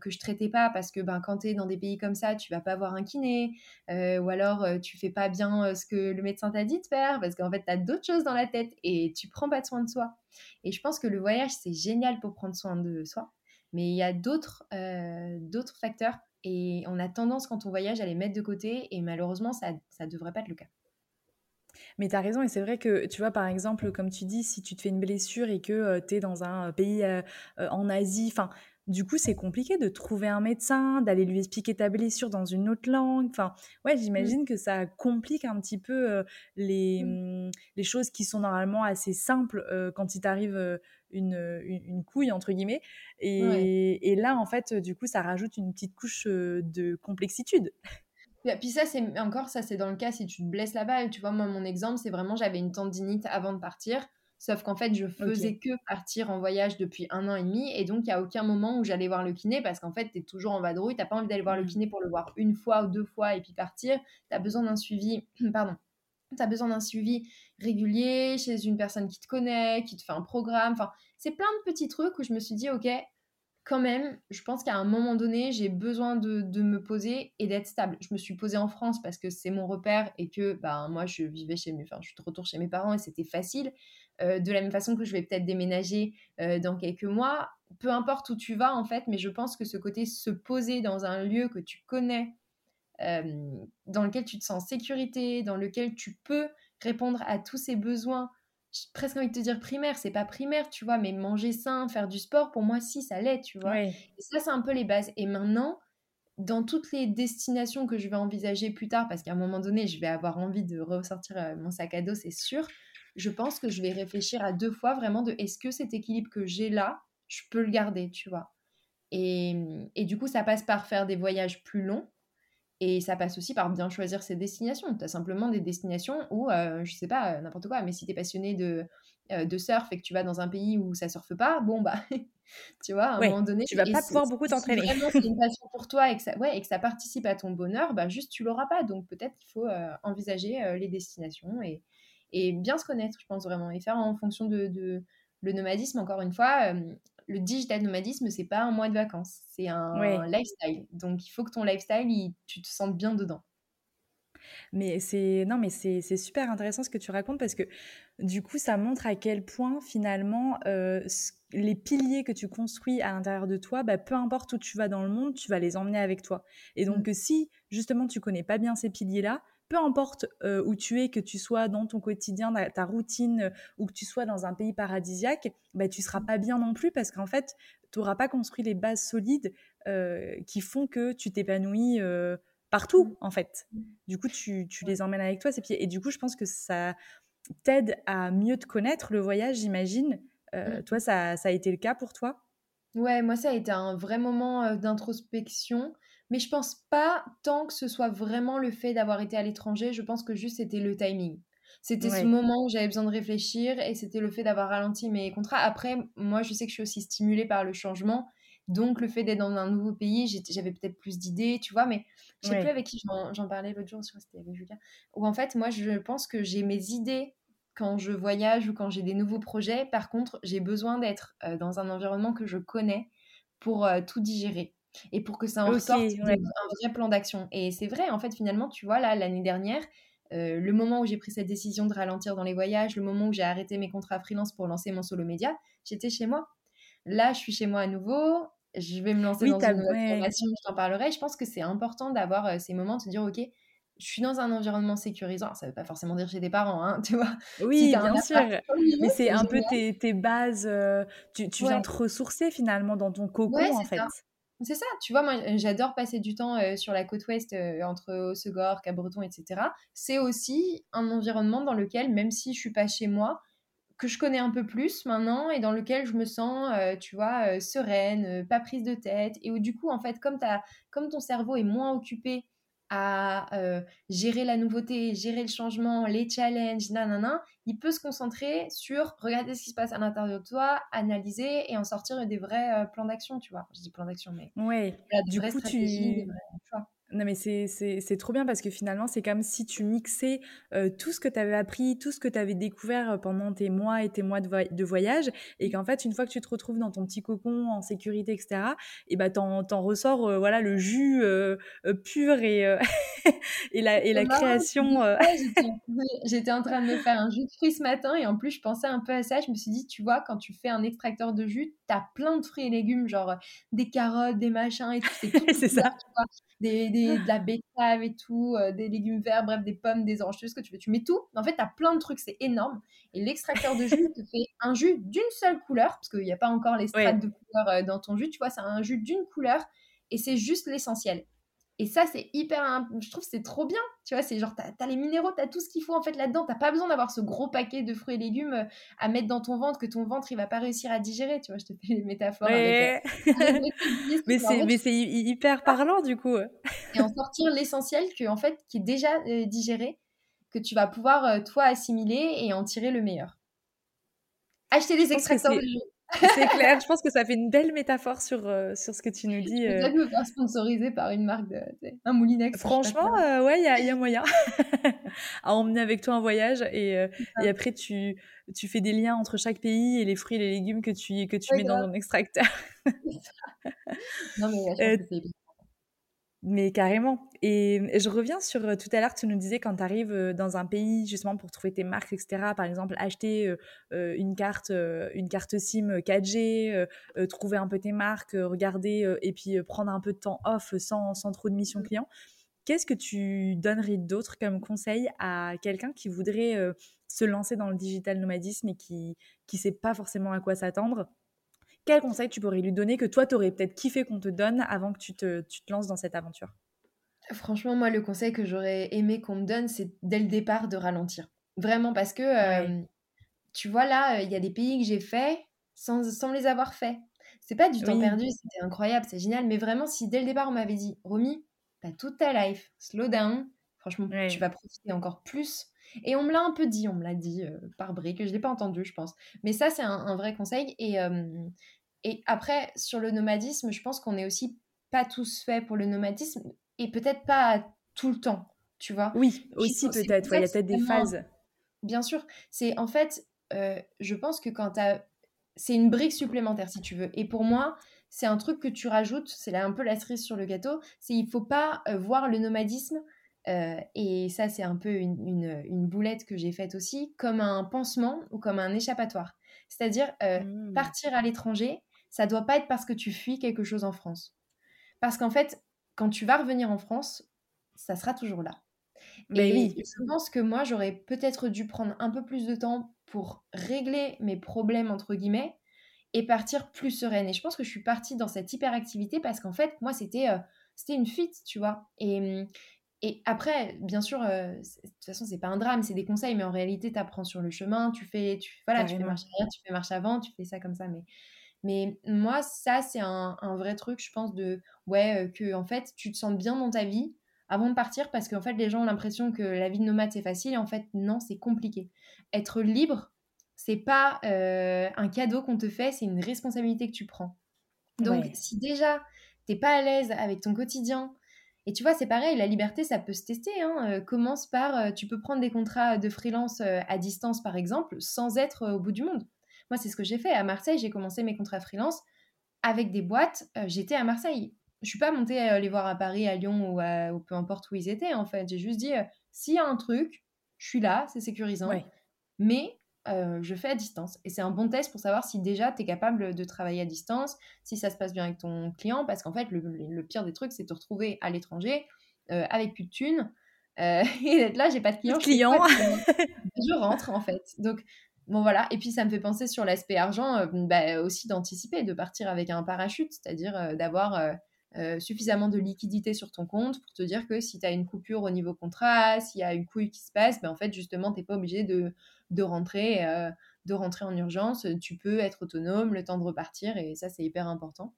que je traitais pas parce que ben, quand tu es dans des pays comme ça, tu vas pas voir un kiné, ou alors tu fais pas bien ce que le médecin t'a dit de faire parce qu'en fait, tu as d'autres choses dans la tête et tu prends pas de soin de soi. Et je pense que le voyage, c'est génial pour prendre soin de soi, mais il y a d'autres facteurs et on a tendance, quand on voyage, à les mettre de côté et malheureusement, ça ne devrait pas être le cas. Mais tu as raison, et c'est vrai que, tu vois, par exemple, comme tu dis, si tu te fais une blessure et que euh, tu es dans un euh, pays euh, en Asie, enfin, du coup, c'est compliqué de trouver un médecin, d'aller lui expliquer ta blessure dans une autre langue. Enfin, ouais, mmh. j'imagine que ça complique un petit peu les, mmh. Mmh, les choses qui sont normalement assez simples quand il t'arrive une, une, couille, entre guillemets. Et, et, là, en fait, du coup, ça rajoute une petite couche de complexitude. Puis ça, c'est encore, ça, c'est dans le cas si tu te blesses là-bas. Tu vois, moi, mon exemple, c'est vraiment, j'avais une tendinite avant de partir. Sauf qu'en fait, je faisais que partir en voyage depuis un an et demi. Et donc, il n'y a aucun moment où j'allais voir le kiné parce qu'en fait, tu es toujours en vadrouille. Tu n'as pas envie d'aller voir le mmh. kiné pour le voir une fois ou deux fois et puis partir. Tu as besoin d'un suivi. Pardon. Tu as besoin d'un suivi régulier chez une personne qui te connaît, qui te fait un programme. Enfin, c'est plein de petits trucs où je me suis dit, OK, quand même, je pense qu'à un moment donné, j'ai besoin de, me poser et d'être stable. Je me suis posée en France parce que c'est mon repère et que ben, moi, je vivais chez mes, enfin, je suis de chez mes parents et c'était facile. Euh, de la même façon que je vais peut-être déménager euh, dans quelques mois, peu importe où tu vas en fait, mais je pense que ce côté se poser dans un lieu que tu connais, euh, dans lequel tu te sens en sécurité, dans lequel tu peux répondre à tous ces besoins presque envie de te dire primaire, c'est pas primaire, tu vois, mais manger sain, faire du sport, pour moi, si, ça l'est, tu vois. Et ça, c'est un peu les bases. Et maintenant, dans toutes les destinations que je vais envisager plus tard, parce qu'à un moment donné, je vais avoir envie de ressortir euh, mon sac à dos, c'est sûr, je pense que je vais réfléchir à deux fois vraiment de est-ce que cet équilibre que j'ai là, je peux le garder, tu vois. Et, et du coup, ça passe par faire des voyages plus longs, et ça passe aussi par bien choisir ses destinations. Tu as simplement des destinations où, euh, je sais pas, euh, n'importe quoi, mais si tu es passionné de, euh, de surf et que tu vas dans un pays où ça surfe pas, bon, bah, tu vois, à un moment donné. Tu vas pas pouvoir beaucoup t'entraîner. Si vraiment c'est une passion pour toi et que, ça, ouais, et que ça participe à ton bonheur, bah, juste tu l'auras pas. Donc peut-être qu'il faut envisager les destinations et, et bien se connaître, je pense vraiment, et faire en fonction de, de le nomadisme, encore une fois, le digital nomadisme, c'est pas un mois de vacances, c'est un lifestyle. Donc il faut que ton lifestyle, tu te sentes bien dedans. Mais c'est non, mais c'est super intéressant ce que tu racontes parce que du coup, ça montre à quel point finalement euh, les piliers que tu construis à l'intérieur de toi, bah, peu importe où tu vas dans le monde, tu vas les emmener avec toi. Et donc, mmh. si justement tu connais pas bien ces piliers-là, peu importe euh, où tu es, que tu sois dans ton quotidien, ta routine, euh, ou que tu sois dans un pays paradisiaque, bah, tu seras pas bien non plus parce qu'en fait, tu n'auras pas construit les bases solides euh, qui font que tu t'épanouis partout, en fait. Du coup, tu, les emmènes avec toi, ces pieds. Et du coup, je pense que ça t'aide à mieux te connaître, le voyage, j'imagine. Mmh. Toi, ça, ça a été le cas pour toi? Ouais, moi, ça a été un vrai moment d'introspection mais je pense pas tant que ce soit vraiment le fait d'avoir été à l'étranger, je pense que juste c'était le timing. C'était ce moment où j'avais besoin de réfléchir et c'était le fait d'avoir ralenti mes contrats. Après, moi, je sais que je suis aussi stimulée par le changement. Donc, le fait d'être dans un nouveau pays, j'avais peut-être plus d'idées, tu vois, mais je sais plus avec qui j'en parlais l'autre jour, je c'était avec Julien, où en fait, moi, je pense que j'ai mes idées quand je voyage ou quand j'ai des nouveaux projets. Par contre, j'ai besoin d'être euh, dans un environnement que je connais pour euh, tout digérer et pour que ça en ressorte un vrai plan d'action. Et c'est vrai, en fait, finalement, tu vois, là, l'année dernière, euh, le moment où j'ai pris cette décision de ralentir dans les voyages, le moment où j'ai arrêté mes contrats freelance pour lancer mon solo média, j'étais chez moi. Là, je suis chez moi à nouveau. Je vais me lancer dans une nouvelle formation, je t'en parlerai. Je pense que c'est important d'avoir euh, ces moments de se dire, OK, je suis dans un environnement sécurisant. Ça ne veut pas forcément dire chez tes parents, hein, tu vois. Oui, bien sûr. Mais c'est un peu tes, tes bases. Euh, tu, tu viens te ressourcer finalement dans ton cocon, en fait. C'est ça, tu vois, moi j'adore passer du temps euh, sur la côte ouest euh, entre Haussegor, Cap-Breton, etc. C'est aussi un environnement dans lequel, même si je suis pas chez moi, que je connais un peu plus maintenant et dans lequel je me sens, euh, tu vois, sereine, pas prise de tête et où du coup, en fait, comme, as, comme ton cerveau est moins occupé à euh, gérer la nouveauté, gérer le changement, les challenges, nanana, il peut se concentrer sur regarder ce qui se passe à l'intérieur de toi, analyser et en sortir des vrais euh, plans d'action, tu vois. Je dis plans d'action, mais ouais. du coup, tu... Non, mais c'est trop bien parce que finalement, c'est comme si tu mixais euh, tout ce que tu avais appris, tout ce que tu avais découvert euh, pendant tes mois et tes mois de, de voyage. Et qu'en fait, une fois que tu te retrouves dans ton petit cocon en sécurité, etc., et bah, t'en ressors euh, voilà, le jus pur et, et la, et la création. J'étais en train de me faire un jus de fruits ce matin et en plus, je pensais un peu à ça. Je me suis dit, tu vois, quand tu fais un extracteur de jus, tu as plein de fruits et légumes, genre des carottes, des machins et tout. C'est ça des, de la betterave et tout, euh, des légumes verts, bref, des pommes, des oranges, tout ce que tu veux. Tu mets tout. En fait, tu as plein de trucs, c'est énorme. Et l'extracteur de jus te fait un jus d'une seule couleur, parce qu'il n'y a pas encore les strates de couleur euh, dans ton jus, tu vois, c'est un jus d'une couleur et c'est juste l'essentiel. Et ça, c'est hyper. Je trouve c'est trop bien. Tu vois, c'est genre, t'as as les minéraux, t'as tout ce qu'il faut en fait là-dedans. T'as pas besoin d'avoir ce gros paquet de fruits et légumes euh, à mettre dans ton ventre que ton ventre il va pas réussir à digérer. Tu vois, je te fais les métaphores. Avec, euh, mais c'est hyper parlant du coup. et en sortir l'essentiel que en fait qui est déjà euh, digéré, que tu vas pouvoir toi assimiler et en tirer le meilleur. Acheter des extracteurs de jus. C'est clair, je pense que ça fait une belle métaphore sur, euh, sur ce que tu nous dis. Euh... peut me faire sponsoriser par une marque, de, un Moulinex. Franchement, euh, ouais, il y a, y a, moyen à emmener avec toi un voyage et, euh, et, après tu, tu fais des liens entre chaque pays et les fruits et les légumes que tu, que tu mets dans ton extracteur. non mais je pense que c'est mais carrément. Et je reviens sur euh, tout à l'heure, tu nous disais quand tu arrives euh, dans un pays justement pour trouver tes marques, etc. Par exemple, acheter euh, une carte, une carte SIM 4G, trouver un peu tes marques, regarder et puis prendre un peu de temps off sans, sans trop de mission mmh. client. Qu'est-ce que tu donnerais d'autre comme conseil à quelqu'un qui voudrait se lancer dans le digital nomadisme et qui ne sait pas forcément à quoi s'attendre? Quel conseil tu pourrais lui donner que toi, tu aurais peut-être kiffé qu'on te donne avant que tu te, tu te lances dans cette aventure? Franchement, moi, le conseil que j'aurais aimé qu'on me donne, c'est dès le départ de ralentir. Vraiment, parce que, euh, tu vois, là, il y a des pays que j'ai fait sans, sans les avoir fait. C'est pas du temps perdu, c'était incroyable, c'est génial. Mais vraiment, si dès le départ, on m'avait dit, Romy, t'as toute ta life, slow down, franchement, tu vas profiter encore plus. Et on me l'a un peu dit, on me l'a dit euh, par briques, je ne l'ai pas entendu, je pense. Mais ça, c'est un, vrai conseil. Et, euh, et après, sur le nomadisme, je pense qu'on n'est aussi pas tous faits pour le nomadisme et peut-être pas tout le temps, tu vois. Oui, aussi peut-être. Il y a peut-être des phases. Bien sûr. C'est en fait, euh, je pense que quand tu as. C'est une brique supplémentaire, si tu veux. Et pour moi, c'est un truc que tu rajoutes, c'est un peu la cerise sur le gâteau, c'est il faut pas voir le nomadisme euh, et ça, c'est un peu une, boulette que j'ai faite aussi, comme un pansement ou comme un échappatoire. C'est-à-dire, euh, mmh. partir à l'étranger, ça doit pas être parce que tu fuis quelque chose en France. Parce qu'en fait, quand tu vas revenir en France, ça sera toujours là. Mais et oui. je pense que moi, j'aurais peut-être dû prendre un peu plus de temps pour régler mes problèmes, entre guillemets, et partir plus sereine. Et je pense que je suis partie dans cette hyperactivité parce qu'en fait, moi, c'était euh, c'était une fuite, tu vois. Et, mmh, et après, bien sûr, euh, de toute façon, c'est pas un drame, c'est des conseils, mais en réalité, tu apprends sur le chemin, tu fais, tu, voilà, tu fais marche arrière, tu fais marche avant, tu fais ça comme ça. Mais, mais moi, ça, c'est un, un, vrai truc, je pense, de ouais, euh, que en fait, tu te sens bien dans ta vie avant de partir, parce qu'en fait, les gens ont l'impression que la vie de nomade, c'est facile, et en fait, non, c'est compliqué. Être libre, c'est pas euh, un cadeau qu'on te fait, c'est une responsabilité que tu prends. Donc, si déjà, t'es pas à l'aise avec ton quotidien, et tu vois, c'est pareil, la liberté, ça peut se tester. Hein. Euh, commence par, euh, tu peux prendre des contrats de freelance euh, à distance, par exemple, sans être au bout du monde. Moi, c'est ce que j'ai fait. À Marseille, j'ai commencé mes contrats freelance avec des boîtes. j'étais à Marseille. Je suis pas montée les voir à Paris, à Lyon ou, peu importe où ils étaient, en fait. J'ai juste dit, s'il y a un truc, je suis là, c'est sécurisant. Mais euh, je fais à distance. Et c'est un bon test pour savoir si déjà tu es capable de travailler à distance, si ça se passe bien avec ton client, parce qu'en fait, le, pire des trucs, c'est de te retrouver à l'étranger euh, avec plus de thunes. Euh, et d'être là, j'ai pas de client. client. Je, rentre en fait. Donc, bon voilà. Et puis, ça me fait penser sur l'aspect argent, bah, aussi d'anticiper, de partir avec un parachute, c'est-à-dire d'avoir. suffisamment de liquidité sur ton compte pour te dire que si tu as une coupure au niveau contrat, s'il y a une couille qui se passe, ben en fait, justement, tu n'es pas obligé de, de rentrer, euh, de rentrer en urgence. Tu peux être autonome, le temps de repartir, et ça, c'est hyper important.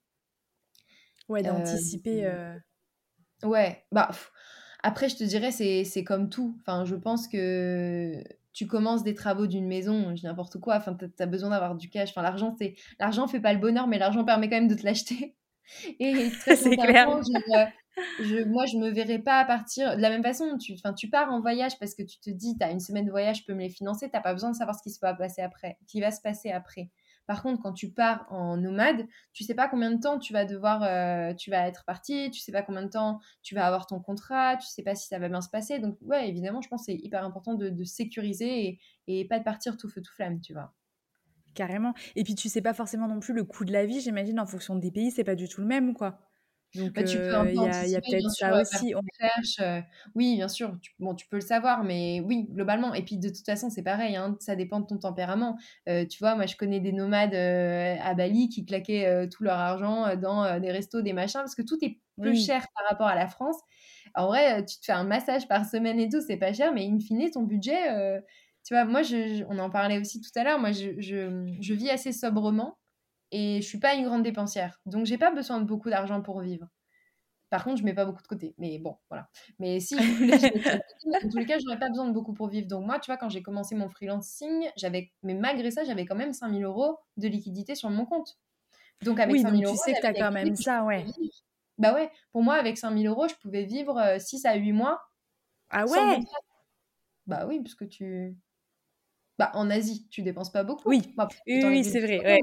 Ouais, d'anticiper. Euh, ouais, bah. après, je te dirais, c'est comme tout. Enfin, je pense que tu commences des travaux d'une maison, je n'importe quoi, enfin, tu as besoin d'avoir du cash. Enfin, l'argent, c'est l'argent fait pas le bonheur, mais l'argent permet quand même de te l'acheter. Et c'est clair. Euh, moi, je me verrais pas partir de la même façon. Tu, tu pars en voyage parce que tu te dis, tu as une semaine de voyage, je peux me les financer. Tu n'as pas besoin de savoir ce qui, se va passer après, qui va se passer après. Par contre, quand tu pars en nomade, tu sais pas combien de temps tu vas devoir, euh, tu vas être parti, tu sais pas combien de temps tu vas avoir ton contrat, tu sais pas si ça va bien se passer. Donc, ouais, évidemment, je pense que c'est hyper important de, sécuriser et, et, pas de partir tout feu tout flamme, tu vois. Carrément. Et puis, tu sais pas forcément non plus le coût de la vie, j'imagine, en fonction des pays, c'est pas du tout le même, quoi. Donc, bah, tu peux il y a, peut-être ça aussi. On... Recherche, oui, bien sûr. Tu, bon, tu peux le savoir, mais oui, globalement. Et puis, de toute façon, c'est pareil. Hein, ça dépend de ton tempérament. tu vois, moi, je connais des nomades à Bali qui claquaient tout leur argent dans des restos, des machins, parce que tout est plus cher par rapport à la France. En vrai, tu te fais un massage par semaine et tout, c'est pas cher, mais in fine, ton budget, tu vois, moi, je, on en parlait aussi tout à l'heure. Moi, je, je, vis assez sobrement et je suis pas une grande dépensière. Donc, j'ai pas besoin de beaucoup d'argent pour vivre. Par contre, je mets pas beaucoup de côté. Mais bon, voilà. Mais si je voulais, en tous les cas, j'aurais pas besoin de beaucoup pour vivre. Donc, moi, tu vois, quand j'ai commencé mon freelancing, j'avais, mais malgré ça, j'avais quand même 5000 euros de liquidité sur mon compte. Donc, avec oui, 5000 donc tu sais que tu as quand même ça, ouais. Bah ouais, pour moi, avec 5000 euros, je pouvais vivre 6 euh, à 8 mois. Ah ouais? Bah oui, parce que tu. Bah, en Asie, tu dépenses pas beaucoup. Oui, oui, c'est vrai. Ouais.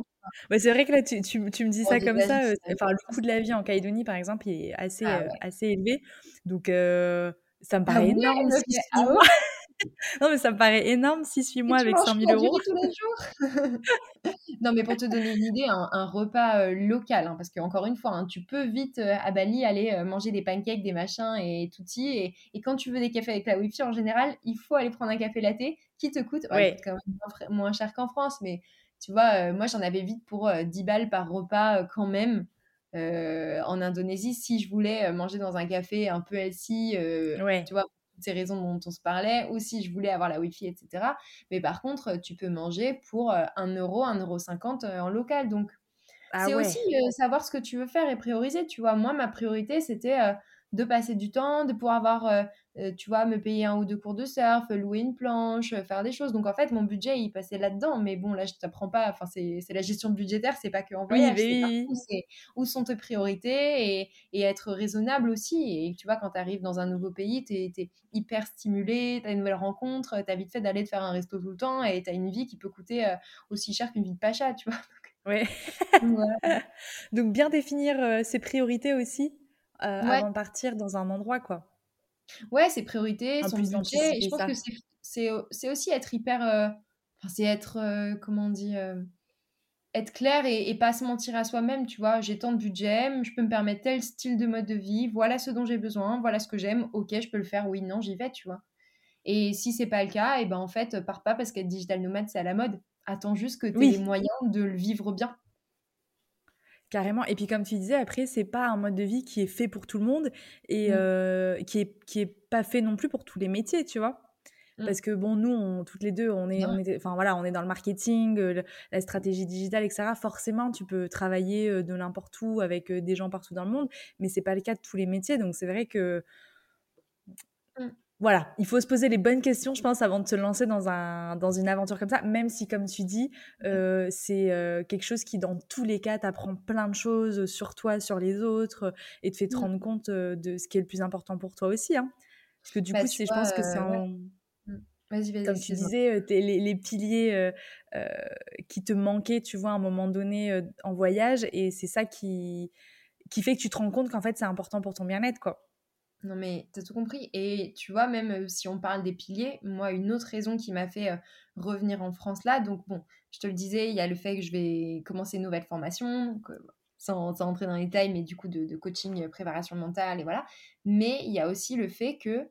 C'est vrai que là, tu, tu, tu me dis ça comme ça. Euh, enfin, le coût de la vie en Calédonie, par exemple, il est assez, ah euh, assez élevé. Donc, euh, ça me ah paraît énorme. non, mais ça me paraît énorme, 6-8 mois avec 100 000 euros. tous les jours? Non, mais pour te donner une idée, un, repas local, hein, parce qu'encore une fois, hein, tu peux vite à Bali aller manger des pancakes, des machins et tout et, et quand tu veux des cafés avec la Wi-Fi, en général, il faut aller prendre un café latte qui te coûte, ouais. quand même moins cher qu'en France, mais tu vois, moi j'en avais vite pour 10 balles par repas quand même. en Indonésie, si je voulais manger dans un café un peu healthy, ouais. tu vois, ces raisons dont on se parlait, ou si je voulais avoir la Wi-Fi, etc. Mais par contre, tu peux manger pour 1 euh, euro, 1,50 euro euh, en local. Donc, ah c'est aussi euh, savoir ce que tu veux faire et prioriser. Tu vois, moi, ma priorité, c'était de passer du temps, de pouvoir avoir euh, tu vois, me payer un ou deux cours de surf, louer une planche, euh, faire des choses. Donc en fait, mon budget, il passait là-dedans. Mais bon, là, je t'apprends pas. Enfin, c'est la gestion budgétaire, c'est pas que en voyage. Oui, où sont tes priorités et, et, être raisonnable aussi. Et tu vois, quand tu arrives dans un nouveau pays, tu es, hyper stimulé, tu as une nouvelle rencontre, tu as vite fait d'aller te faire un resto tout le temps et tu as une vie qui peut coûter euh, aussi cher qu'une vie de pacha, tu vois. Oui. Donc bien définir ses priorités aussi avant de partir dans un endroit, quoi. Ouais, ses priorités, son budget. Et je pense que c'est aussi être hyper. Euh, enfin, c'est être. Euh, comment on dit euh, Être clair et, et, pas se mentir à soi-même, tu vois. J'ai tant de budget, je peux me permettre tel style de mode de vie, voilà ce dont j'ai besoin, voilà ce que j'aime, ok, je peux le faire, oui, non, j'y vais, tu vois. Et si c'est pas le cas, et ben en fait, pars pas parce qu'être digital nomade, c'est à la mode. Attends juste que tu aies les moyens de le vivre bien. Carrément. Et puis comme tu disais, après, c'est pas un mode de vie qui est fait pour tout le monde et mmh. euh, qui, est, qui est pas fait non plus pour tous les métiers, tu vois. Mmh. Parce que bon, nous, on, toutes les deux, on est, on est, enfin voilà, on est dans le marketing, euh, la stratégie digitale, etc. Forcément, tu peux travailler euh, de n'importe où avec des gens partout dans le monde, mais c'est pas le cas de tous les métiers. Donc c'est vrai que mmh voilà, il faut se poser les bonnes questions, je pense, avant de se lancer dans, un, dans une aventure comme ça, même si, comme tu dis, euh, c'est euh, quelque chose qui, dans tous les cas, t'apprend plein de choses sur toi, sur les autres, et te fait te mmh. rendre compte euh, de ce qui est le plus important pour toi aussi. Hein. Parce que du bah, coup, je pense que c'est un... Mmh. Vas-y, vas-y. Comme tu disais, les, les, piliers qui te manquaient, tu vois, à un moment donné en voyage, et c'est ça qui, qui fait que tu te rends compte qu'en fait, c'est important pour ton bien-être, quoi. Non, mais t'as tout compris. Et tu vois, même euh, si on parle des piliers, moi, une autre raison qui m'a fait euh, revenir en France là, donc bon, je te le disais, il y a le fait que je vais commencer une nouvelle formation, euh, sans, entrer dans les détails, mais du coup de, coaching, préparation mentale, et voilà. Mais il y a aussi le fait que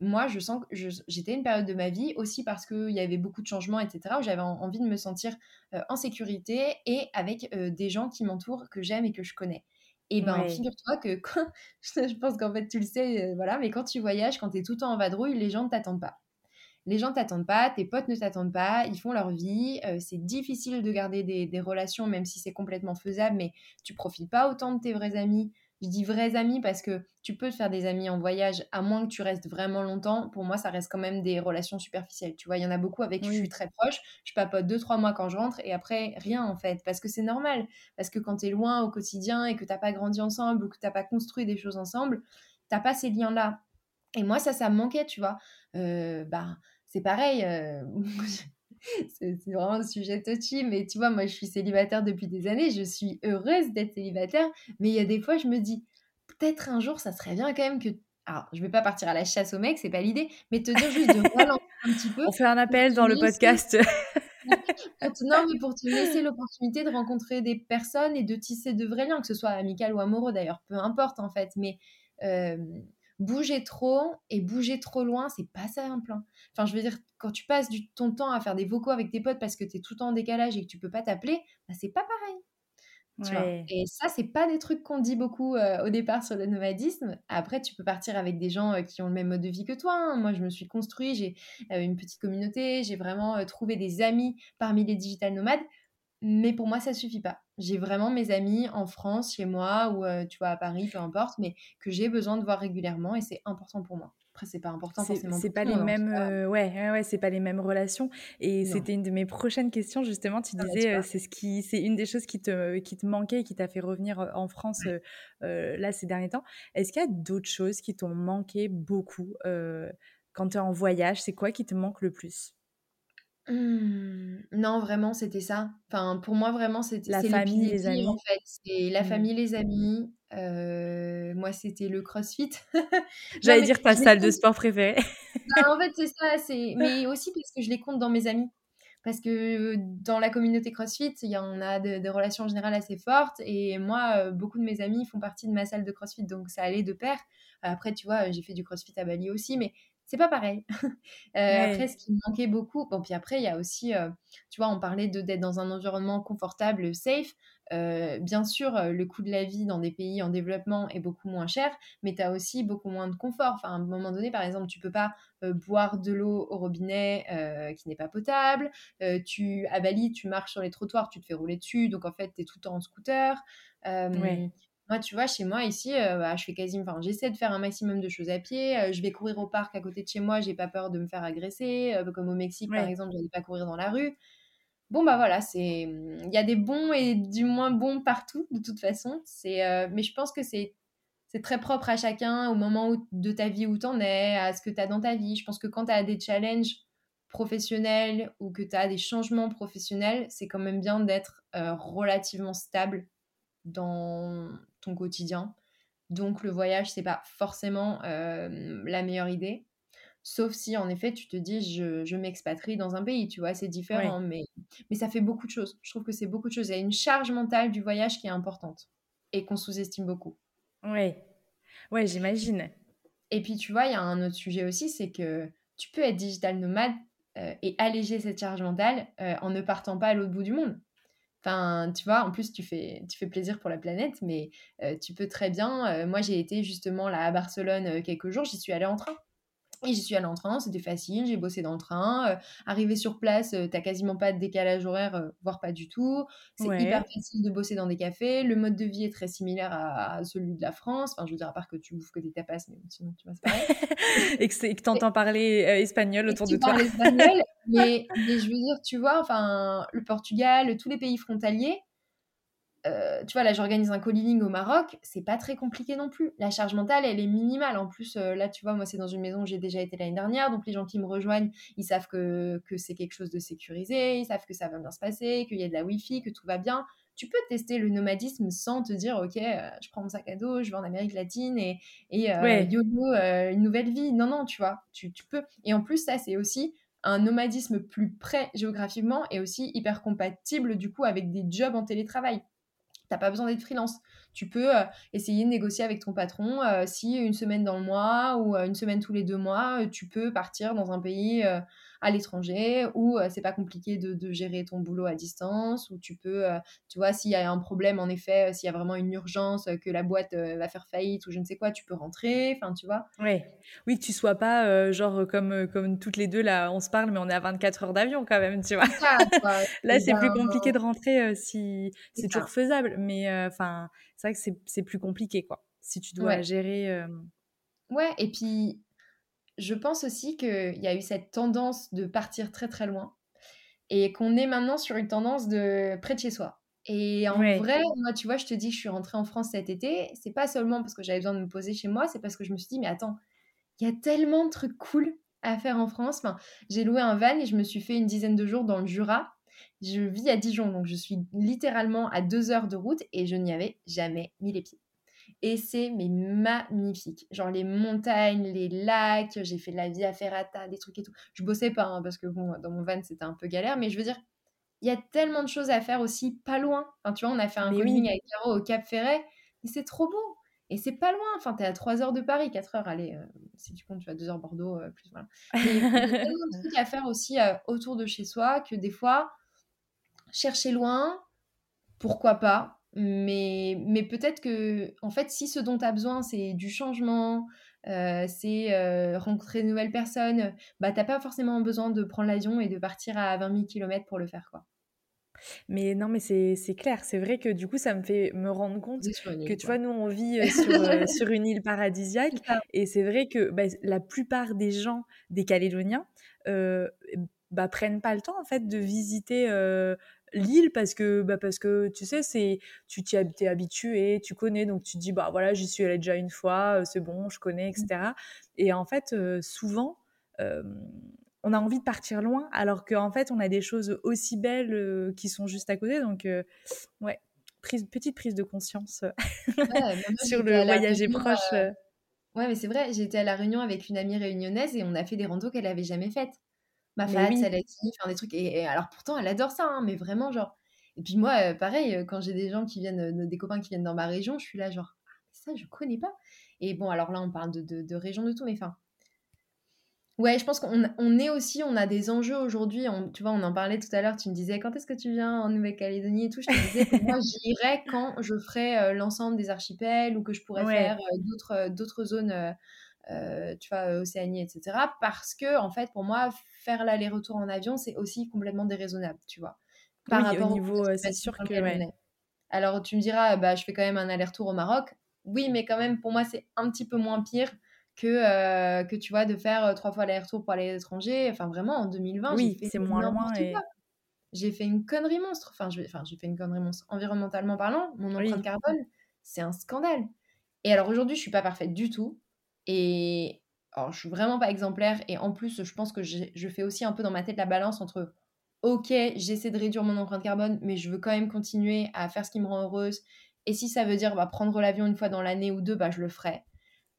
moi, je sens que j'étais une période de ma vie aussi parce qu'il y avait beaucoup de changements, etc., où j'avais envie de me sentir en sécurité et avec des gens qui m'entourent, que j'aime et que je connais. Et ben, figure-toi que je pense qu'en fait, tu le sais, euh, voilà, mais quand tu voyages, quand tu es tout le temps en vadrouille, les gens ne t'attendent pas. Les gens ne t'attendent pas, tes potes ne t'attendent pas, ils font leur vie. Euh, c'est difficile de garder des, relations, même si c'est complètement faisable, mais tu profites pas autant de tes vrais amis Je dis vrais amis parce que tu peux te faire des amis en voyage, à moins que tu restes vraiment longtemps. Pour moi, ça reste quand même des relations superficielles. Tu vois, il y en a beaucoup avec qui je suis très proche. Je papote deux, trois mois quand je rentre et après, rien en fait. Parce que c'est normal. Parce que quand tu es loin au quotidien et que tu pas grandi ensemble ou que tu pas construit des choses ensemble, t'as pas ces liens-là. Et moi, ça, ça me manquait, tu vois. Euh, bah, c'est pareil. Euh, c'est vraiment un sujet touchy, mais tu vois, moi, je suis célibataire depuis des années, je suis heureuse d'être célibataire, mais il y a des fois, je me dis, peut-être un jour, ça serait bien quand même que... Alors, je vais pas partir à la chasse au mec, c'est pas l'idée, mais te dire juste de relancer un petit peu. On fait un appel dans le podcast. non, mais pour te laisser l'opportunité de rencontrer des personnes et de tisser de vrais liens, que ce soit amical ou amoureux d'ailleurs, peu importe en fait, mais... Euh, bouger trop et bouger trop loin, c'est pas simple. Hein. Enfin, je veux dire, quand tu passes du, ton temps à faire des vocaux avec tes potes parce que tu es tout le temps en décalage et que tu peux pas t'appeler, bah, c'est pas pareil. Tu vois? Et ça, c'est pas des trucs qu'on dit beaucoup euh, au départ sur le nomadisme. Après, tu peux partir avec des gens euh, qui ont le même mode de vie que toi. Hein. Moi, je me suis construit, j'ai euh, une petite communauté, j'ai vraiment trouvé des amis parmi les digital nomades. Mais pour moi, ça suffit pas. J'ai vraiment mes amis en France, chez moi, ou euh, tu vois, à Paris, peu importe, mais que j'ai besoin de voir régulièrement et c'est important pour moi. Après, c'est pas important forcément. C'est pas les mêmes, euh, ouais, ouais, c'est pas les mêmes relations. Et c'était une de mes prochaines questions justement. Tu disais, euh, c'est ce qui, c'est une des choses qui te, qui te manquait et qui t'a fait revenir en France là ces derniers temps. Est-ce qu'il y a d'autres choses qui t'ont manqué beaucoup quand tu es en voyage? C'est quoi qui te manque le plus? Mmh. Non, vraiment, c'était ça. Enfin, pour moi, vraiment, c'était La famille, les amis. en fait. C'est la mmh. famille, les amis. moi, c'était le CrossFit. J'allais dire ta salle de sport préférée. Bah, en fait, c'est ça. C'est mais aussi parce que je les compte dans mes amis. Parce que dans la communauté CrossFit, il y en a des relations en général assez fortes. Et moi, beaucoup de mes amis font partie de ma salle de CrossFit, donc ça allait de pair. Après, tu vois, j'ai fait du CrossFit à Bali aussi, mais c'est pas pareil. Euh, après, ce qui me manquait beaucoup, bon, puis après, il y a aussi, euh, tu vois, on parlait de d'être dans un environnement confortable, safe. Euh, bien sûr, le coût de la vie dans des pays en développement est beaucoup moins cher, mais tu as aussi beaucoup moins de confort. Enfin, à un moment donné, par exemple, tu peux pas boire de l'eau au robinet qui n'est pas potable. tu, à Bali, tu marches sur les trottoirs, tu te fais rouler dessus, donc en fait, tu es tout le temps en scooter. Ouais. Moi, tu vois, chez moi, ici, euh, bah, je fais quasi, enfin, j'essaie de faire un maximum de choses à pied. Euh, je vais courir au parc à côté de chez moi, j'ai pas peur de me faire agresser. Euh, comme au Mexique, par exemple, je n'allais pas courir dans la rue. Bon, bah voilà, c'est, il y a des bons et du moins bons partout, de toute façon. C'est, mais je pense que c'est, c'est très propre à chacun au moment de ta vie où tu en es, à ce que tu as dans ta vie. Je pense que quand tu as des challenges professionnels ou que tu as des changements professionnels, c'est quand même bien d'être relativement stable dans ton quotidien. Donc le voyage, c'est pas forcément euh, la meilleure idée. Sauf si en effet tu te dis je, je m'expatrie dans un pays, tu vois, c'est différent, mais, mais ça fait beaucoup de choses. Je trouve que c'est beaucoup de choses. Il y a une charge mentale du voyage qui est importante et qu'on sous-estime beaucoup. Oui, ouais, j'imagine. Et puis tu vois, il y a un autre sujet aussi, c'est que tu peux être digital nomade euh, et alléger cette charge mentale euh, en ne partant pas à l'autre bout du monde. Enfin, tu vois, en plus, tu fais, tu fais plaisir pour la planète, mais euh, tu peux très bien. Euh, moi, j'ai été justement là à Barcelone euh, quelques jours, j'y suis allée en train. Et j'y suis allée en train, c'était facile, j'ai bossé dans le train. Euh, arrivé sur place, euh, t'as quasiment pas de décalage horaire, euh, voire pas du tout. C'est hyper facile de bosser dans des cafés. Le mode de vie est très similaire à, celui de la France. Enfin, je veux dire, à part que tu bouffes que des tapas, mais sinon, tu vois, c'est pareil. et que t'entends parler espagnol autour de toi. Tu parles espagnol, mais, mais je veux dire, tu vois, enfin, le Portugal, tous les pays frontaliers, euh, tu vois, là, j'organise un co-living au Maroc, c'est pas très compliqué non plus. La charge mentale, elle est minimale. En plus, euh, là, tu vois, moi, c'est dans une maison où j'ai déjà été l'année dernière, donc les gens qui me rejoignent, ils savent que, que c'est quelque chose de sécurisé, ils savent que ça va bien se passer, qu'il y a de la Wi-Fi, que tout va bien. Tu peux tester le nomadisme sans te dire, OK, euh, je prends mon sac à dos, je vais en Amérique latine et, et une nouvelle vie. Non, non, tu vois, tu, tu peux. Et en plus, ça, c'est aussi un nomadisme plus près géographiquement et aussi hyper compatible du coup avec des jobs en télétravail. T'as pas besoin d'être freelance. Tu peux euh, essayer de négocier avec ton patron euh, si une semaine dans le mois ou euh, une semaine tous les deux mois, tu peux partir dans un pays à l'étranger où c'est pas compliqué de, de, gérer ton boulot à distance, où tu peux, tu vois, s'il y a un problème, en effet, s'il y a vraiment une urgence, que la boîte va faire faillite ou je ne sais quoi, tu peux rentrer, enfin, tu vois. Oui, oui, que tu sois pas genre comme, comme toutes les deux, là, on se parle, mais on est à 24 heures d'avion quand même, tu vois. là, c'est plus ben, compliqué de rentrer si c'est toujours faisable mais enfin, c'est vrai que c'est plus compliqué, quoi. si tu dois gérer. Ouais, et puis je pense aussi qu'il y a eu cette tendance de partir très très loin et qu'on est maintenant sur une tendance de près de chez soi. Et en vrai, moi, tu vois, je te dis, je suis rentrée en France cet été. C'est pas seulement parce que j'avais besoin de me poser chez moi, c'est parce que je me suis dit, mais attends, il y a tellement de trucs cool à faire en France. Enfin, j'ai loué un van et je me suis fait une dizaine de jours dans le Jura. Je vis à Dijon, donc je suis littéralement à deux heures de route et je n'y avais jamais mis les pieds. Et c'est mais magnifique. Genre les montagnes, les lacs, j'ai fait de la Via Ferrata, des trucs et tout. Je bossais pas hein, parce que bon, dans mon van c'était un peu galère, mais je veux dire, il y a tellement de choses à faire aussi pas loin. Enfin, tu vois, on a fait un cooling avec Caro au Cap Ferret, et c'est trop beau. Et c'est pas loin, enfin, t'es à 3 heures de Paris, 4 heures, allez, euh, si tu comptes, tu as 2 heures Bordeaux, euh, plus voilà. il y a tellement de trucs à faire aussi euh, autour de chez soi que des fois, chercher loin, pourquoi pas, mais, mais peut-être que, en fait, si ce dont tu as besoin, c'est du changement, c'est rencontrer de nouvelles personnes, bah, t'as pas forcément besoin de prendre l'avion et de partir à 20 000 km pour le faire, quoi. Mais non, mais c'est clair. C'est vrai que du coup, ça me fait me rendre compte que, tu vois, nous, on vit euh, sur, euh, sur, une île paradisiaque. Et c'est vrai que bah, la plupart des gens, des Calédoniens, euh, bah, prennent pas le temps, en fait, de visiter euh, l'île parce que, bah, parce que, tu sais, c'est tu t'y es habitué, tu connais. Donc, tu te dis, bah voilà, j'y suis allée déjà une fois, c'est bon, je connais, etc. Mmh. Et en fait, souvent on a envie de partir loin, alors qu'en fait, on a des choses aussi belles euh, qui sont juste à côté. Donc, euh, ouais, prise, petite prise de conscience sur le voyager proche. Euh. Ouais, mais c'est vrai, j'étais à La Réunion avec une amie réunionnaise et on a fait des randos qu'elle avait jamais faites. Ma femme, elle a dit, faire des trucs. Et, alors, pourtant, elle adore ça, hein, mais vraiment, genre. Et puis moi, pareil, quand j'ai des gens qui viennent, des copains qui viennent dans ma région, je suis là, genre, ah, ça, je connais pas. Et bon, alors là, on parle de, de, de région de tout, mais enfin, Ouais, je pense qu'on est aussi, on a des enjeux aujourd'hui. Tu vois, on en parlait tout à l'heure. Tu me disais quand est-ce que tu viens en Nouvelle-Calédonie et tout? Je te disais que moi, j'irai quand je ferai euh, l'ensemble des archipels ou que je pourrais faire euh, d'autres, euh, d'autres zones, tu vois, Océanie, etc. Parce que, en fait, pour moi, faire l'aller-retour en avion, c'est aussi complètement déraisonnable, tu vois. Par rapport au niveau, c'est sûr que. Alors, tu me diras, bah, je fais quand même un aller-retour au Maroc. Oui, mais quand même, pour moi, c'est un petit peu moins pire que, euh, que tu vois, de faire euh, trois fois l'aller-retour pour aller à l'étranger. Enfin, vraiment, en 2020, oui, c'est moins loin. J'ai fait une connerie monstre. Enfin, j'ai enfin, fait une connerie monstre. Environnementalement parlant, mon empreinte carbone, c'est un scandale. Et alors aujourd'hui, je suis pas parfaite du tout. Et alors, je suis vraiment pas exemplaire. Et en plus, je pense que je fais aussi un peu dans ma tête la balance entre ok, j'essaie de réduire mon empreinte carbone, mais je veux quand même continuer à faire ce qui me rend heureuse. Et si ça veut dire bah, prendre l'avion une fois dans l'année ou deux, bah, je le ferai.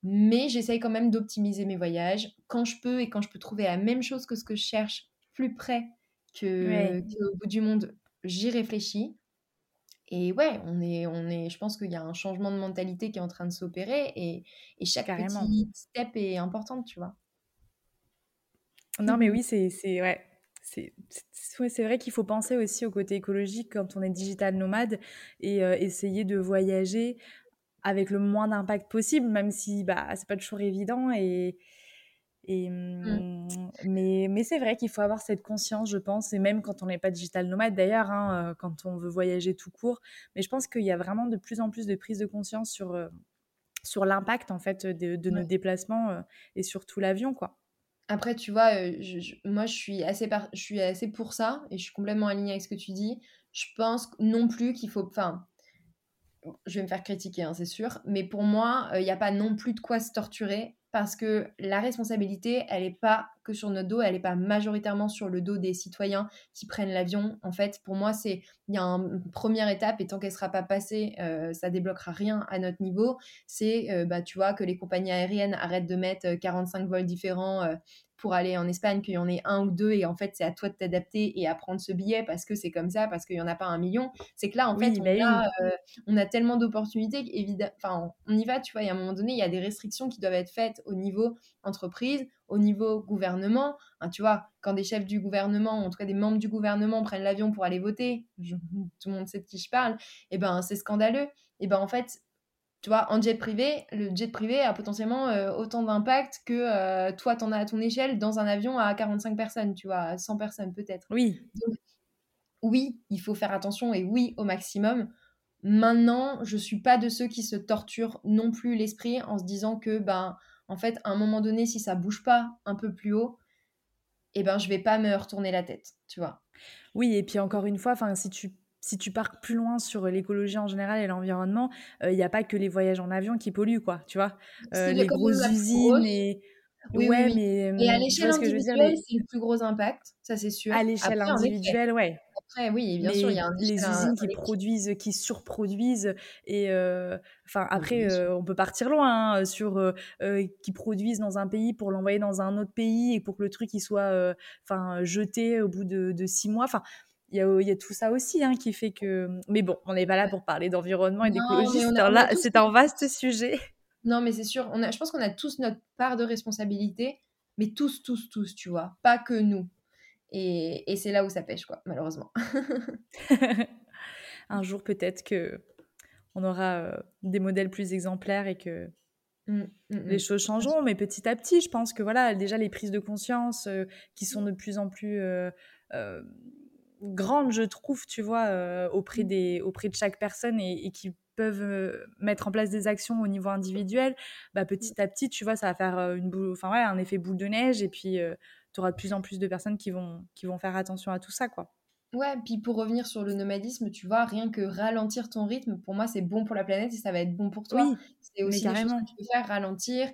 Mais j'essaye quand même d'optimiser mes voyages quand je peux et quand je peux trouver la même chose que ce que je cherche plus près que, au bout du monde, j'y réfléchis. Et ouais, on est, on est, je pense qu'il y a un changement de mentalité qui est en train de s'opérer et, et chaque petit step est important, tu vois. Non, mais oui, c'est ouais. C'est vrai qu'il faut penser aussi au côté écologique quand on est digital nomade et euh, essayer de voyager avec le moins d'impact possible, même si bah, c'est pas toujours évident. Et, et, mmh. Mais, mais c'est vrai qu'il faut avoir cette conscience, je pense, et même quand on n'est pas digital nomade d'ailleurs, hein, euh, quand on veut voyager tout court. Mais je pense qu'il y a vraiment de plus en plus de prise de conscience sur, euh, sur l'impact en fait de, nos déplacements euh, et surtout l'avion, quoi. Après, tu vois, moi je suis, assez je suis assez pour ça et je suis complètement alignée avec ce que tu dis. Je pense non plus qu'il faut. Enfin, je vais me faire critiquer, hein, c'est sûr, mais pour moi, il n'y a pas non plus de quoi se torturer parce que la responsabilité, elle n'est pas que sur notre dos, elle n'est pas majoritairement sur le dos des citoyens qui prennent l'avion. En fait, pour moi, c'est il y a une première étape et tant qu'elle ne sera pas passée, euh, ça débloquera rien à notre niveau. C'est, euh, bah, tu vois, que les compagnies aériennes arrêtent de mettre 45 euh, vols différents pour aller en Espagne, qu'il y en ait un ou deux, et en fait, c'est à toi de t'adapter et à prendre ce billet parce que c'est comme ça, parce qu'il n'y en a pas un million. C'est que là, en fait, on, a, euh, on, a, tellement d'opportunités qu'évidemment, enfin, on y va, tu vois, et à un moment donné, il y a des restrictions qui doivent être faites au niveau entreprise, au niveau gouvernement. Hein, tu vois, quand des chefs du gouvernement, en tout cas des membres du gouvernement, prennent l'avion pour aller voter, tout le monde sait de qui je parle, et eh ben c'est scandaleux. Et ben en fait, tu vois, en jet privé, le jet privé a potentiellement euh, autant d'impact que euh, toi, tu en as à ton échelle dans un avion à 45 personnes, tu vois, à 100 personnes peut-être. Oui. oui, il faut faire attention et oui, au maximum. Maintenant, je suis pas de ceux qui se torturent non plus l'esprit en se disant que, ben, en fait, à un moment donné, si ça bouge pas un peu plus haut, eh ben, je vais pas me retourner la tête, tu vois. Oui, et puis encore une fois, enfin, si tu si tu pars plus loin sur l'écologie en général et l'environnement, il n'y a pas que les voyages en avion qui polluent, quoi, tu vois. les grosses usines et oui, ouais, mais. Et à l'échelle individuelle, c'est le plus gros impact, ça c'est sûr. À l'échelle individuelle, ouais. Après, oui, bien sûr, il y a un les usines qui produisent, qui surproduisent, et enfin après, on peut partir loin hein, sur qui produisent dans un pays pour l'envoyer dans un autre pays et pour que le truc il soit, enfin jeté au bout de, de six mois. Enfin, il y, a, il y, a, tout ça aussi hein, qui fait que. Mais bon, on n'est pas là pour parler d'environnement et d'écologie. C'est un, vaste sujet. Non, mais c'est sûr. On a, je pense qu'on a tous notre part de responsabilité, mais tous, tous, tous, tu vois. Pas que nous. Et, et c'est là où ça pêche, quoi, malheureusement. un jour, peut-être que on aura euh, des modèles plus exemplaires et que mmh, mmh, les mmh. choses changeront. Mais petit à petit, je pense que voilà, déjà les prises de conscience euh, qui sont de plus en plus euh, grandes, je trouve, tu vois, auprès, des, auprès de chaque personne et, et qui peuvent mettre en place des actions au niveau individuel, bah, petit à petit, tu vois, ça va faire une boule, enfin, ouais, un effet boule de neige et puis tu auras de plus en plus de personnes qui vont, qui vont faire attention à tout ça, quoi. Ouais, puis pour revenir sur le nomadisme, tu vois, rien que ralentir ton rythme, pour moi, c'est bon pour la planète et ça va être bon pour toi. Oui, c'est aussi des choses que tu peux faire, ralentir.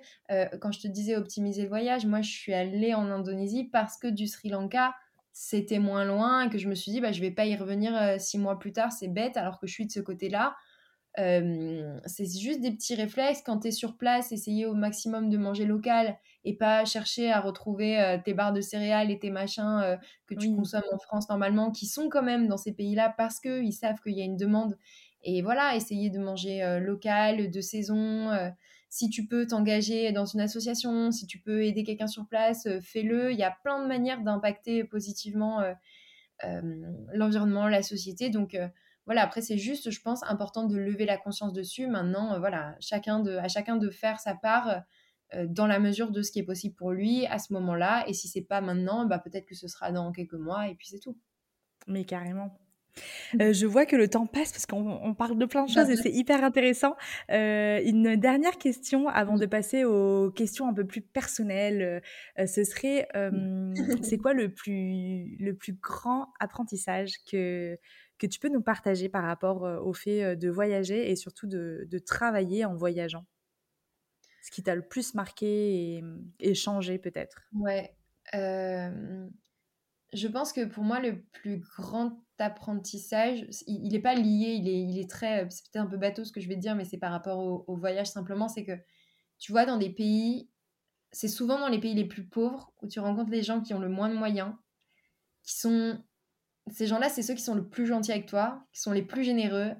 quand je te disais optimiser le voyage, moi, je suis allée en Indonésie parce que du Sri Lanka, c'était moins loin et que je me suis dit, bah, je vais pas y revenir six mois plus tard, c'est bête, alors que je suis de ce côté-là c'est juste des petits réflexes. Quand tu es sur place, essayer au maximum de manger local et pas chercher à retrouver tes barres de céréales et tes machins que tu consommes en France normalement, qui sont quand même dans ces pays-là parce qu'ils savent qu'il y a une demande. Et voilà, essayer de manger local, de saison. Si tu peux t'engager dans une association, si tu peux aider quelqu'un sur place, fais-le. Il y a plein de manières d'impacter positivement l'environnement, la société. Donc, voilà, après, c'est juste, je pense, important de lever la conscience dessus. Maintenant, euh, voilà, chacun de, à chacun de faire sa part euh, dans la mesure de ce qui est possible pour lui à ce moment-là. Et si c'est pas maintenant, bah, peut-être que ce sera dans quelques mois et puis c'est tout. Mais carrément. Euh, je vois que le temps passe parce qu'on parle de plein de choses et c'est hyper intéressant. une dernière question avant de passer aux questions un peu plus personnelles, ce serait c'est quoi le plus, le plus grand apprentissage que, que tu peux nous partager par rapport au fait de voyager et surtout de, travailler en voyageant? Ce qui t'a le plus marqué et, changé peut-être. Ouais. je pense que pour moi, le plus grand apprentissage, il n'est pas lié, il est, il est très. C'est peut-être un peu bateau ce que je vais te dire, mais c'est par rapport au, voyage simplement. C'est que tu vois, dans des pays, c'est souvent dans les pays les plus pauvres où tu rencontres les gens qui ont le moins de moyens, qui sont ces gens-là, c'est ceux qui sont le plus gentils avec toi, qui sont les plus généreux.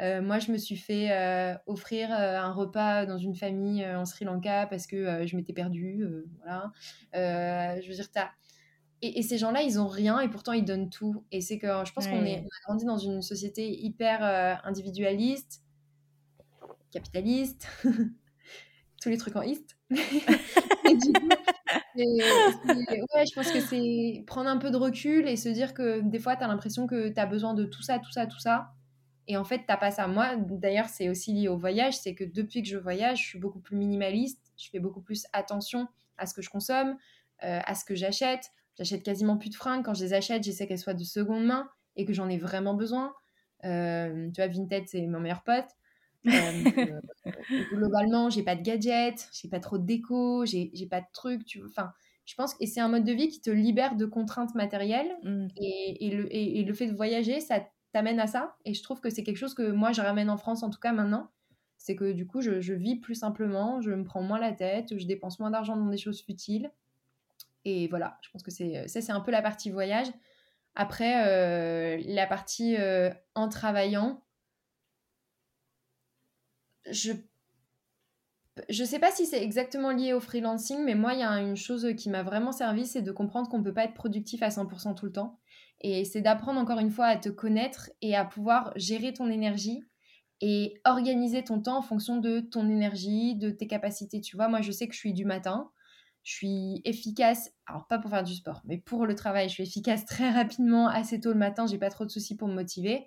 Euh, moi, je me suis fait euh, offrir euh, un repas dans une famille en Sri Lanka parce que je m'étais perdue. voilà. je veux dire, as... Et, et, ces gens-là, ils ont rien et pourtant ils donnent tout. Et c'est que je pense qu'on est, on a grandi dans une société hyper individualiste, capitaliste, tous les trucs en east. et du coup, ouais, je pense que c'est prendre un peu de recul et se dire que des fois, tu as l'impression que tu as besoin de tout ça, tout ça, tout ça. Et en fait, t'as pas ça. Moi, d'ailleurs, c'est aussi lié au voyage. C'est que depuis que je voyage, je suis beaucoup plus minimaliste. Je fais beaucoup plus attention à ce que je consomme, euh, à ce que j'achète. J'achète quasiment plus de fringues. Quand je les achète, j'essaie qu'elles soient de seconde main et que j'en ai vraiment besoin. Euh, tu vois, Vinted, c'est mon meilleur pote. Euh, globalement, j'ai pas de gadgets, j'ai pas trop de déco, j'ai pas de trucs. Tu... Enfin, je pense que c'est un mode de vie qui te libère de contraintes matérielles mmh. et, et, le, et, le fait de voyager, ça t'amène à ça. Et je trouve que c'est quelque chose que moi, je ramène en France, en tout cas maintenant. C'est que du coup, je, je, vis plus simplement, je me prends moins la tête, je dépense moins d'argent dans des choses futiles. Et voilà, je pense que c'est ça, c'est un peu la partie voyage. Après, euh, la partie euh, en travaillant, je je sais pas si c'est exactement lié au freelancing, mais moi, il y a une chose qui m'a vraiment servi, c'est de comprendre qu'on ne peut pas être productif à 100% tout le temps. Et c'est d'apprendre encore une fois à te connaître et à pouvoir gérer ton énergie et organiser ton temps en fonction de ton énergie, de tes capacités. Tu vois, moi, je sais que je suis du matin, je suis efficace, alors pas pour faire du sport, mais pour le travail, je suis efficace très rapidement, assez tôt le matin, j'ai pas trop de soucis pour me motiver.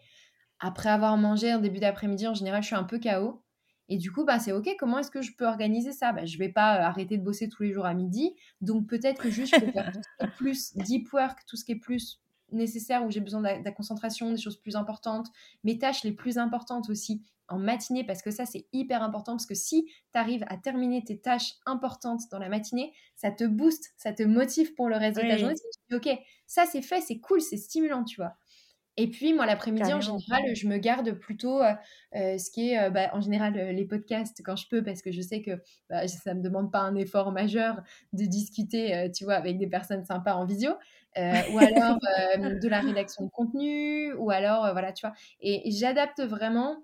après avoir mangé en début d'après-midi, en général, je suis un peu KO. Et du coup, bah, c'est OK, comment est-ce que je peux organiser ça? Bah, Je vais pas arrêter de bosser tous les jours à midi. Donc peut-être que juste je peux faire tout ce qui est plus deep work, tout ce qui est plus nécessaire où j'ai besoin de la, concentration, des choses plus importantes, mes tâches les plus importantes aussi en matinée, parce que ça c'est hyper important, parce que si tu arrives à terminer tes tâches importantes dans la matinée, ça te booste, ça te motive pour le reste de ta journée. Ok, ça c'est fait, c'est cool, c'est stimulant, tu vois. Et puis, moi, l'après-midi, en général, je me garde plutôt euh, euh, ce qui est, euh, bah, en général, les podcasts quand je peux, parce que je sais que bah, ça ne me demande pas un effort majeur de discuter, tu vois, avec des personnes sympas en visio, ou alors de la rédaction de contenu, ou alors, voilà, tu vois. Et, j'adapte vraiment,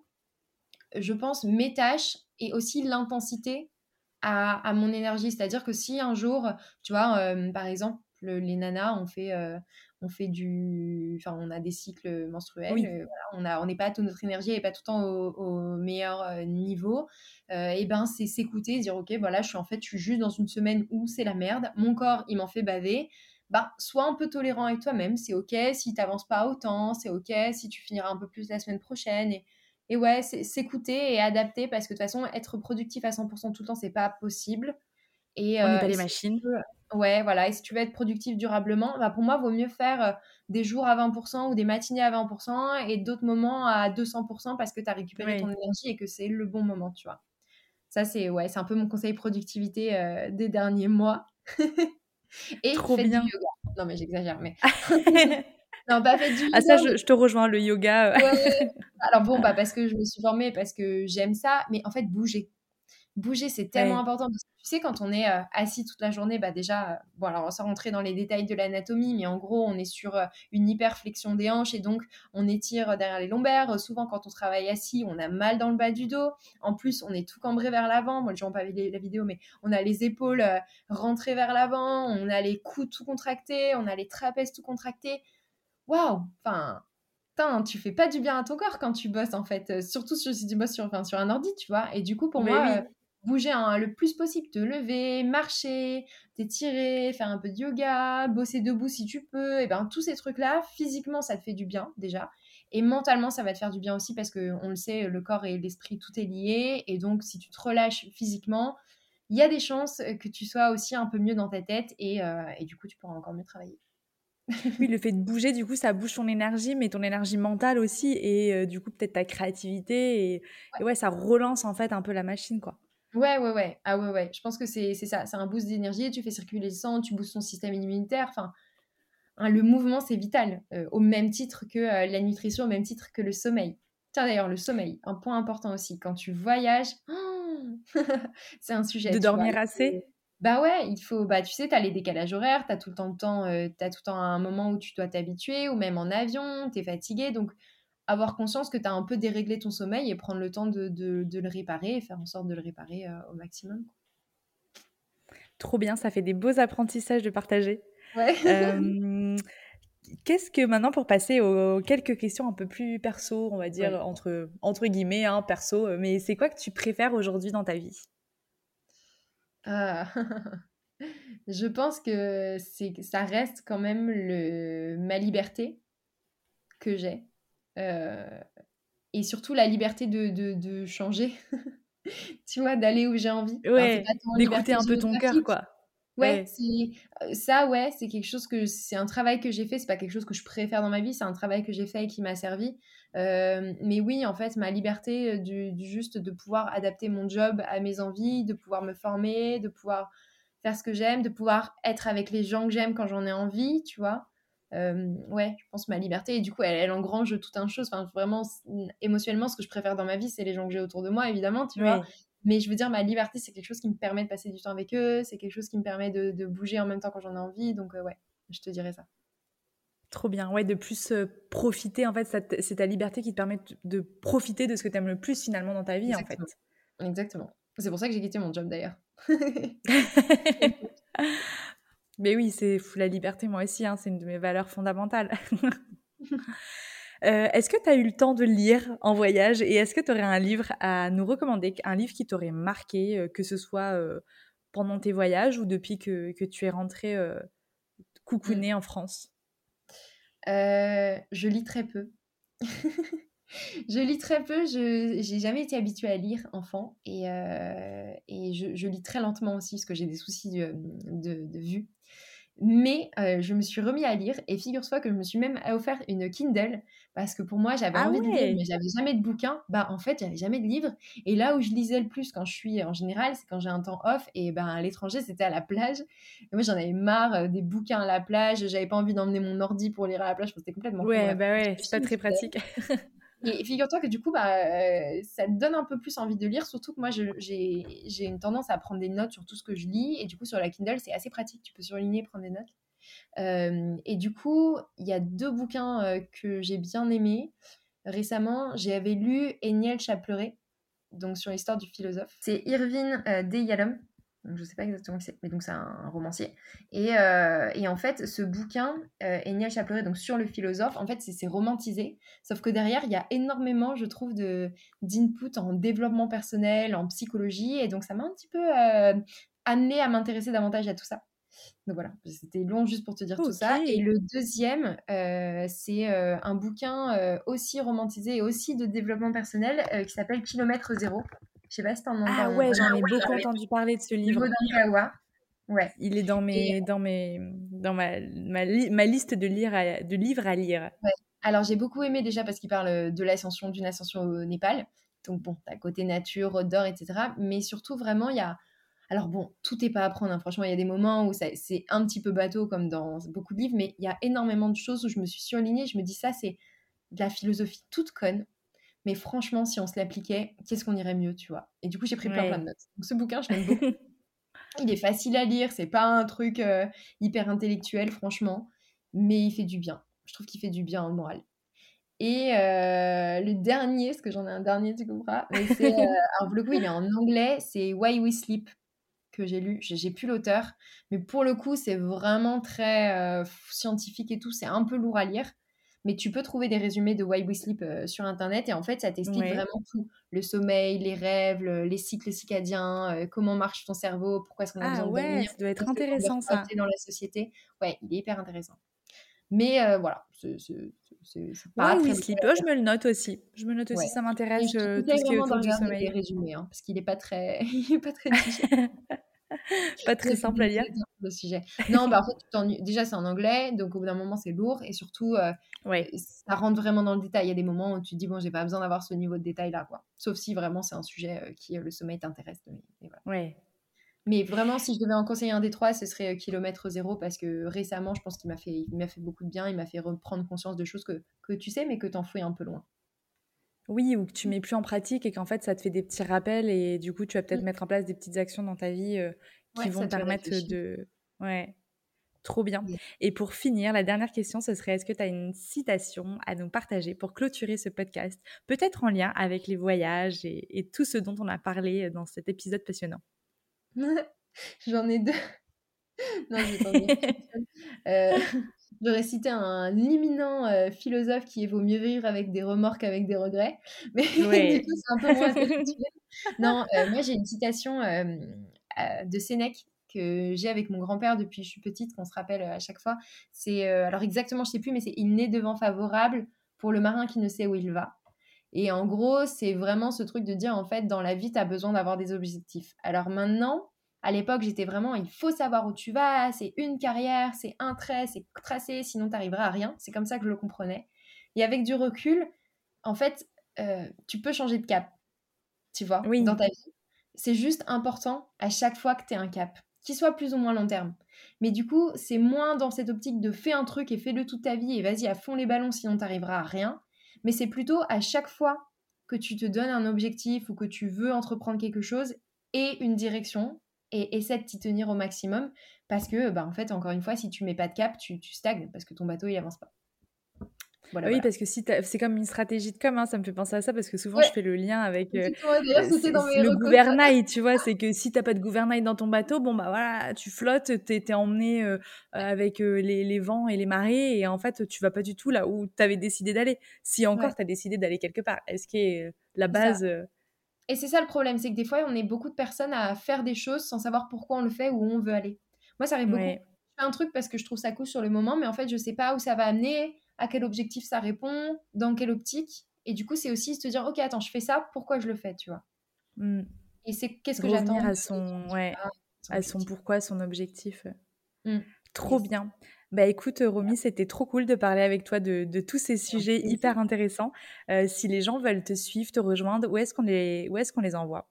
je pense, mes tâches et aussi l'intensité à, à, mon énergie. C'est-à-dire que si un jour, tu vois, par exemple, les nanas ont fait on fait du, enfin, on a des cycles menstruels. Euh, on a, on n'est pas toute notre énergie et pas tout le temps au, meilleur euh, niveau. Euh, et ben, c'est s'écouter, dire ok, voilà, je suis en fait, je suis juste dans une semaine où c'est la merde. Mon corps, il m'en fait baver. Bah, sois un peu tolérant avec toi-même. C'est ok si tu n'avances pas autant. C'est ok si tu finiras un peu plus la semaine prochaine. Et, et ouais, s'écouter et adapter parce que de toute façon, être productif à 100% tout le temps, c'est pas possible. Et, on n'est pas les machines. Ouais, voilà. Et si tu veux être productif durablement, bah pour moi, il vaut mieux faire euh, des jours à 20% ou des matinées à 20% et d'autres moments à 200% parce que tu as récupéré ton énergie et que c'est le bon moment, tu vois. Ça, c'est ouais, c'est un peu mon conseil productivité euh, des derniers mois. et Trop bien. du yoga. Non, mais j'exagère, mais. non, pas fait du yoga. Ah, ça, je, je, te rejoins, le yoga. Alors bon, bah, parce que je me suis formée, parce que j'aime ça, mais en fait, bouger. Bouger, c'est tellement important. tu sais, quand on est euh, assis toute la journée, bah déjà, euh, bon, alors sans rentrer dans les détails de l'anatomie, mais en gros, on est sur euh, une hyperflexion des hanches et donc on étire derrière les lombaires. souvent, quand on travaille assis, on a mal dans le bas du dos. En plus, on est tout cambré vers l'avant. Moi, je n'ai pas vu la vidéo, mais on a les épaules rentrées vers l'avant, on a les coudes tout contractés, on a les trapèzes tout contractés. Waouh Enfin, tu fais pas du bien à ton corps quand tu bosses en fait, surtout si tu bosses sur, enfin, sur un ordi, tu vois. Et du coup, pour moi, bouger le plus possible, te lever, marcher, t'étirer, faire un peu de yoga, bosser debout si tu peux, et ben tous ces trucs-là, physiquement, ça te fait du bien déjà. Et mentalement, ça va te faire du bien aussi parce que on le sait, le corps et l'esprit, tout est lié. Et donc, si tu te relâches physiquement, il y a des chances que tu sois aussi un peu mieux dans ta tête et, euh, du coup, tu pourras encore mieux travailler. Oui, le fait de bouger, du coup, ça bouge ton énergie, mais ton énergie mentale aussi, et euh, du coup, peut-être ta créativité, et et ouais, ça relance en fait un peu la machine, quoi. Ouais, ouais, ouais. Ah ouais, ouais. Je pense que c'est ça. C'est un boost d'énergie. Tu fais circuler le sang, tu boostes ton système immunitaire. Enfin, hein, le mouvement, c'est vital. Euh, au même titre que euh, la nutrition, au même titre que le sommeil. Tiens, d'ailleurs, le sommeil, un point important aussi. Quand tu voyages, c'est un sujet. De dormir assez? Bah ouais, il faut. Bah, tu sais, tu as les décalages horaires, tu as tout le temps le temps, euh, tout le temps un moment où tu dois t'habituer, ou même en avion, tu es fatigué. Donc, avoir conscience que tu as un peu déréglé ton sommeil et prendre le temps de, le réparer et faire en sorte de le réparer euh, au maximum. Trop bien, ça fait des beaux apprentissages de partager. Euh, qu'est-ce que maintenant, pour passer aux quelques questions un peu plus perso, on va dire, entre, entre guillemets, hein, perso, mais c'est quoi que tu préfères aujourd'hui dans ta vie? Ah. Je pense que ça reste quand même le, ma liberté que j'ai euh, et surtout la liberté de, de, changer, tu vois, d'aller où j'ai envie. Ouais, d'écouter un peu ton cœur, quoi. Ouais, ça, ouais, c'est quelque chose que c'est un travail que j'ai fait. C'est pas quelque chose que je préfère dans ma vie. C'est un travail que j'ai fait et qui m'a servi. Euh, mais oui, en fait, ma liberté du, du, juste de pouvoir adapter mon job à mes envies, de pouvoir me former, de pouvoir faire ce que j'aime, de pouvoir être avec les gens que j'aime quand j'en ai envie, tu vois. Euh, ouais, je pense ma liberté. Et du coup, elle, engrange tout un chose. Enfin, vraiment, émotionnellement, ce que je préfère dans ma vie, c'est les gens que j'ai autour de moi, évidemment, tu vois. Mais je veux dire, ma liberté, c'est quelque chose qui me permet de passer du temps avec eux. C'est quelque chose qui me permet de, bouger en même temps quand j'en ai envie. Donc, euh, ouais, je te dirais ça. Trop bien, ouais, de plus euh, profiter, en fait, c'est ta liberté qui te permet de profiter de ce que tu aimes le plus finalement dans ta vie, en fait. Exactement. C'est pour ça que j'ai quitté mon job d'ailleurs. Mais oui, c'est la liberté, moi aussi, hein, c'est une de mes valeurs fondamentales. Euh, est-ce que tu as eu le temps de lire en voyage et est-ce que tu aurais un livre à nous recommander, un livre qui t'aurait marqué, euh, que ce soit euh, pendant tes voyages ou depuis que, que tu es rentrée coucounée mmh. en France? Je lis très peu. je lis très peu, je j'ai jamais été habituée à lire enfant et, euh, et je, je, lis très lentement aussi parce que j'ai des soucis de, de, de vue. Mais euh, je me suis remis à lire et figure-toi que je me suis même offert une Kindle parce que pour moi j'avais ah envie ouais. de lire mais j'avais jamais de bouquin. Bah en fait j'avais jamais de livre et là où je lisais le plus quand je suis en général c'est quand j'ai un temps off et ben à l'étranger c'était à la plage. Et moi j'en avais marre euh, des bouquins à la plage, j'avais pas envie d'emmener mon ordi pour lire à la plage, c'était complètement Ouais bah ouais c'est pas très pratique. Et figure-toi que du coup, bah, euh, ça te donne un peu plus envie de lire, surtout que moi, j'ai une tendance à prendre des notes sur tout ce que je lis, et du coup, sur la Kindle, c'est assez pratique, tu peux surligner et prendre des notes. Euh, et du coup, il y a deux bouquins euh, que j'ai bien aimés. Récemment, j'avais lu Eniel Chapleret, donc sur l'histoire du philosophe. C'est Irvine D. Yalom, donc, je sais pas exactement qui c'est, mais donc c'est un, romancier. Et, euh, et, en fait, ce bouquin, euh, Eniel Chapleret, donc sur le philosophe, en fait, c'est romantisé. Sauf que derrière, il y a énormément, je trouve, d'input en développement personnel, en psychologie. Et donc, ça m'a un petit peu euh, amené à m'intéresser davantage à tout ça. Donc voilà, c'était long juste pour te dire tout ça. Et le deuxième, euh, c'est euh, un bouquin euh, aussi romantisé et aussi de développement personnel qui s'appelle Kilomètre Zéro. Je sais pas si t'en entends. Ah ouais, j'en ai beaucoup entendu parler de ce livre. Ouais. Il est dans mes, dans mes, dans ma, ma, ma, liste de, lire de livres à lire. Ouais. Alors j'ai beaucoup aimé déjà parce qu'il parle de l'ascension, d'une ascension au Népal. Donc bon, t'as côté nature, odeur, etc. Mais surtout vraiment, il y a alors bon, tout n'est pas à prendre. Hein. Franchement, il y a des moments où c'est un petit peu bateau comme dans beaucoup de livres, mais il y a énormément de choses où je me suis surlignée. Je me dis ça, c'est de la philosophie toute conne. Mais franchement, si on se l'appliquait, qu'est-ce qu'on irait mieux, tu vois? Et du coup, j'ai pris plein, plein de notes. Donc ce bouquin, je l'aime beaucoup. il est facile à lire, c'est pas un truc euh, hyper intellectuel, franchement, mais il fait du bien. Je trouve qu'il fait du bien au moral. Et euh, le dernier, parce que j'en ai un dernier, tu comprends, mais c'est, euh, alors le coup, il est en anglais, c'est Why We Sleep que j'ai lu. J'ai plus l'auteur, mais pour le coup, c'est vraiment très scientifique et tout. C'est un peu lourd à lire mais tu peux trouver des résumés de Why We Sleep euh, sur internet et en fait ça t'explique vraiment tout. Le sommeil les rêves les cycles circadiens euh, comment marche ton cerveau pourquoi est-ce qu'on a ah, besoin ouais, de dormir ça doit être intéressant ça. dans la société. Ouais il est hyper intéressant. Mais euh, voilà c'est pas Why We Sleep? oh, je me le note aussi. Je me note aussi ça m'intéresse tout ce qui est autour du sommeil. résumés hein, parce qu'il est pas très il est pas très pas très simple à lire. Le sujet. Non, bah en fait, déjà c'est en anglais, donc au bout d'un moment c'est lourd et surtout euh, ouais. ça rentre vraiment dans le détail. Il y a des moments où tu te dis bon, j'ai pas besoin d'avoir ce niveau de détail là, quoi. Sauf si vraiment c'est un sujet euh, qui le sommeil t'intéresse. Mais, Ouais. Mais vraiment, si je devais en conseiller un des trois, ce serait euh, Kilomètre Zéro parce que récemment, je pense qu'il m'a fait, il m'a fait beaucoup de bien. Il m'a fait reprendre conscience de choses que, que tu sais, mais que t'en fouilles un peu loin. Oui, ou que tu mets plus en pratique et qu'en fait, ça te fait des petits rappels et du coup, tu vas peut-être mmh. mettre en place des petites actions dans ta vie euh, qui vont te permettre de... Ouais, trop bien. Et pour finir, la dernière question, ce serait est-ce que tu as une citation à nous partager pour clôturer ce podcast, peut-être en lien avec les voyages et, tout ce dont on a parlé dans cet épisode passionnant? J'en ai deux. non, je vais euh, J'aurais cité un imminent euh, philosophe qui est vaut mieux vivre avec des remords qu'avec des regrets. Mais du coup, c'est un peu moins Non, euh, moi j'ai une citation euh, de Sénèque que j'ai avec mon grand-père depuis que je suis petite, qu'on se rappelle à chaque fois. C'est, alors exactement, je sais plus, mais c'est Il n'est devant favorable pour le marin qui ne sait où il va. Et en gros, c'est vraiment ce truc de dire, en fait, dans la vie, tu as besoin d'avoir des objectifs. Alors maintenant, à l'époque, j'étais vraiment, il faut savoir où tu vas, c'est une carrière, c'est un trait, c'est tracé, sinon tu à rien. C'est comme ça que je le comprenais. Et avec du recul, en fait, euh, tu peux changer de cap, tu vois, dans ta vie. C'est juste important à chaque fois que tu es un cap, qu'il soit plus ou moins long terme. Mais du coup, c'est moins dans cette optique de fais un truc et fais-le toute ta vie et vas-y à fond les ballons, sinon tu n'arriveras à rien. Mais c'est plutôt à chaque fois que tu te donnes un objectif ou que tu veux entreprendre quelque chose et une direction, et essaie de t'y tenir au maximum parce que, bah, en fait, encore une fois, si tu mets pas de cap, tu, tu stagnes parce que ton bateau, il avance pas. Voilà, oui, parce que si c'est comme une stratégie de com, hein, ça me fait penser à ça parce que souvent je fais le lien avec euh, le gouvernail, tu vois, c'est que si t'as pas de gouvernail dans ton bateau, bon bah voilà, tu flottes, t'es es emmené euh, avec euh, les, les, vents et les marées et en fait tu vas pas du tout là où t'avais décidé d'aller. Si encore tu t'as décidé d'aller quelque part, est-ce que la base et c'est ça le problème, c'est que des fois, on est beaucoup de personnes à faire des choses sans savoir pourquoi on le fait ou où on veut aller. Moi, ça arrive beaucoup. Je fais un truc parce que je trouve ça cool sur le moment, mais en fait, je sais pas où ça va amener, à quel objectif ça répond, dans quelle optique. Et du coup, c'est aussi se dire, ok, attends, je fais ça, pourquoi je le fais, tu vois? Mmh. Et c'est qu'est-ce que j'attends à son, ouais, à son pourquoi, son objectif. Mmh. Trop bien. Bah écoute, Romy, c'était trop cool de parler avec toi de, de tous ces sujets hyper intéressants. Euh, si les gens veulent te suivre, te rejoindre, où est-ce qu'on les, où est-ce qu'on les envoie?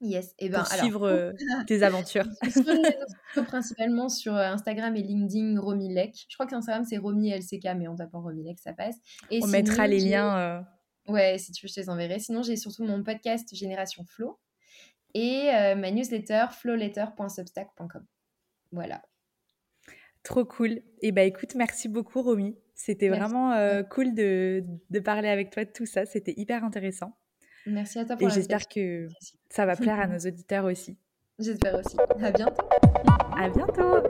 Yes, et eh ben, pour suivre euh, tes aventures. principalement sur euh, Instagram et LinkedIn Romy Lec. Je crois que Instagram c'est Romy LCK, mais en tapant Romy Lec ça passe. Et on mettra les liens. Ouais, si tu veux, je te les enverrai. Sinon, j'ai surtout mon podcast Génération Flow et ma newsletter flowletter.substack.com. Voilà. Trop cool. Et bah écoute, merci beaucoup Romy. C'était vraiment euh, cool de, de, parler avec toi de tout ça. C'était hyper intéressant. Merci à toi pour Et j'espère que ça va plaire à nos auditeurs aussi. J'espère aussi. À bientôt. À bientôt.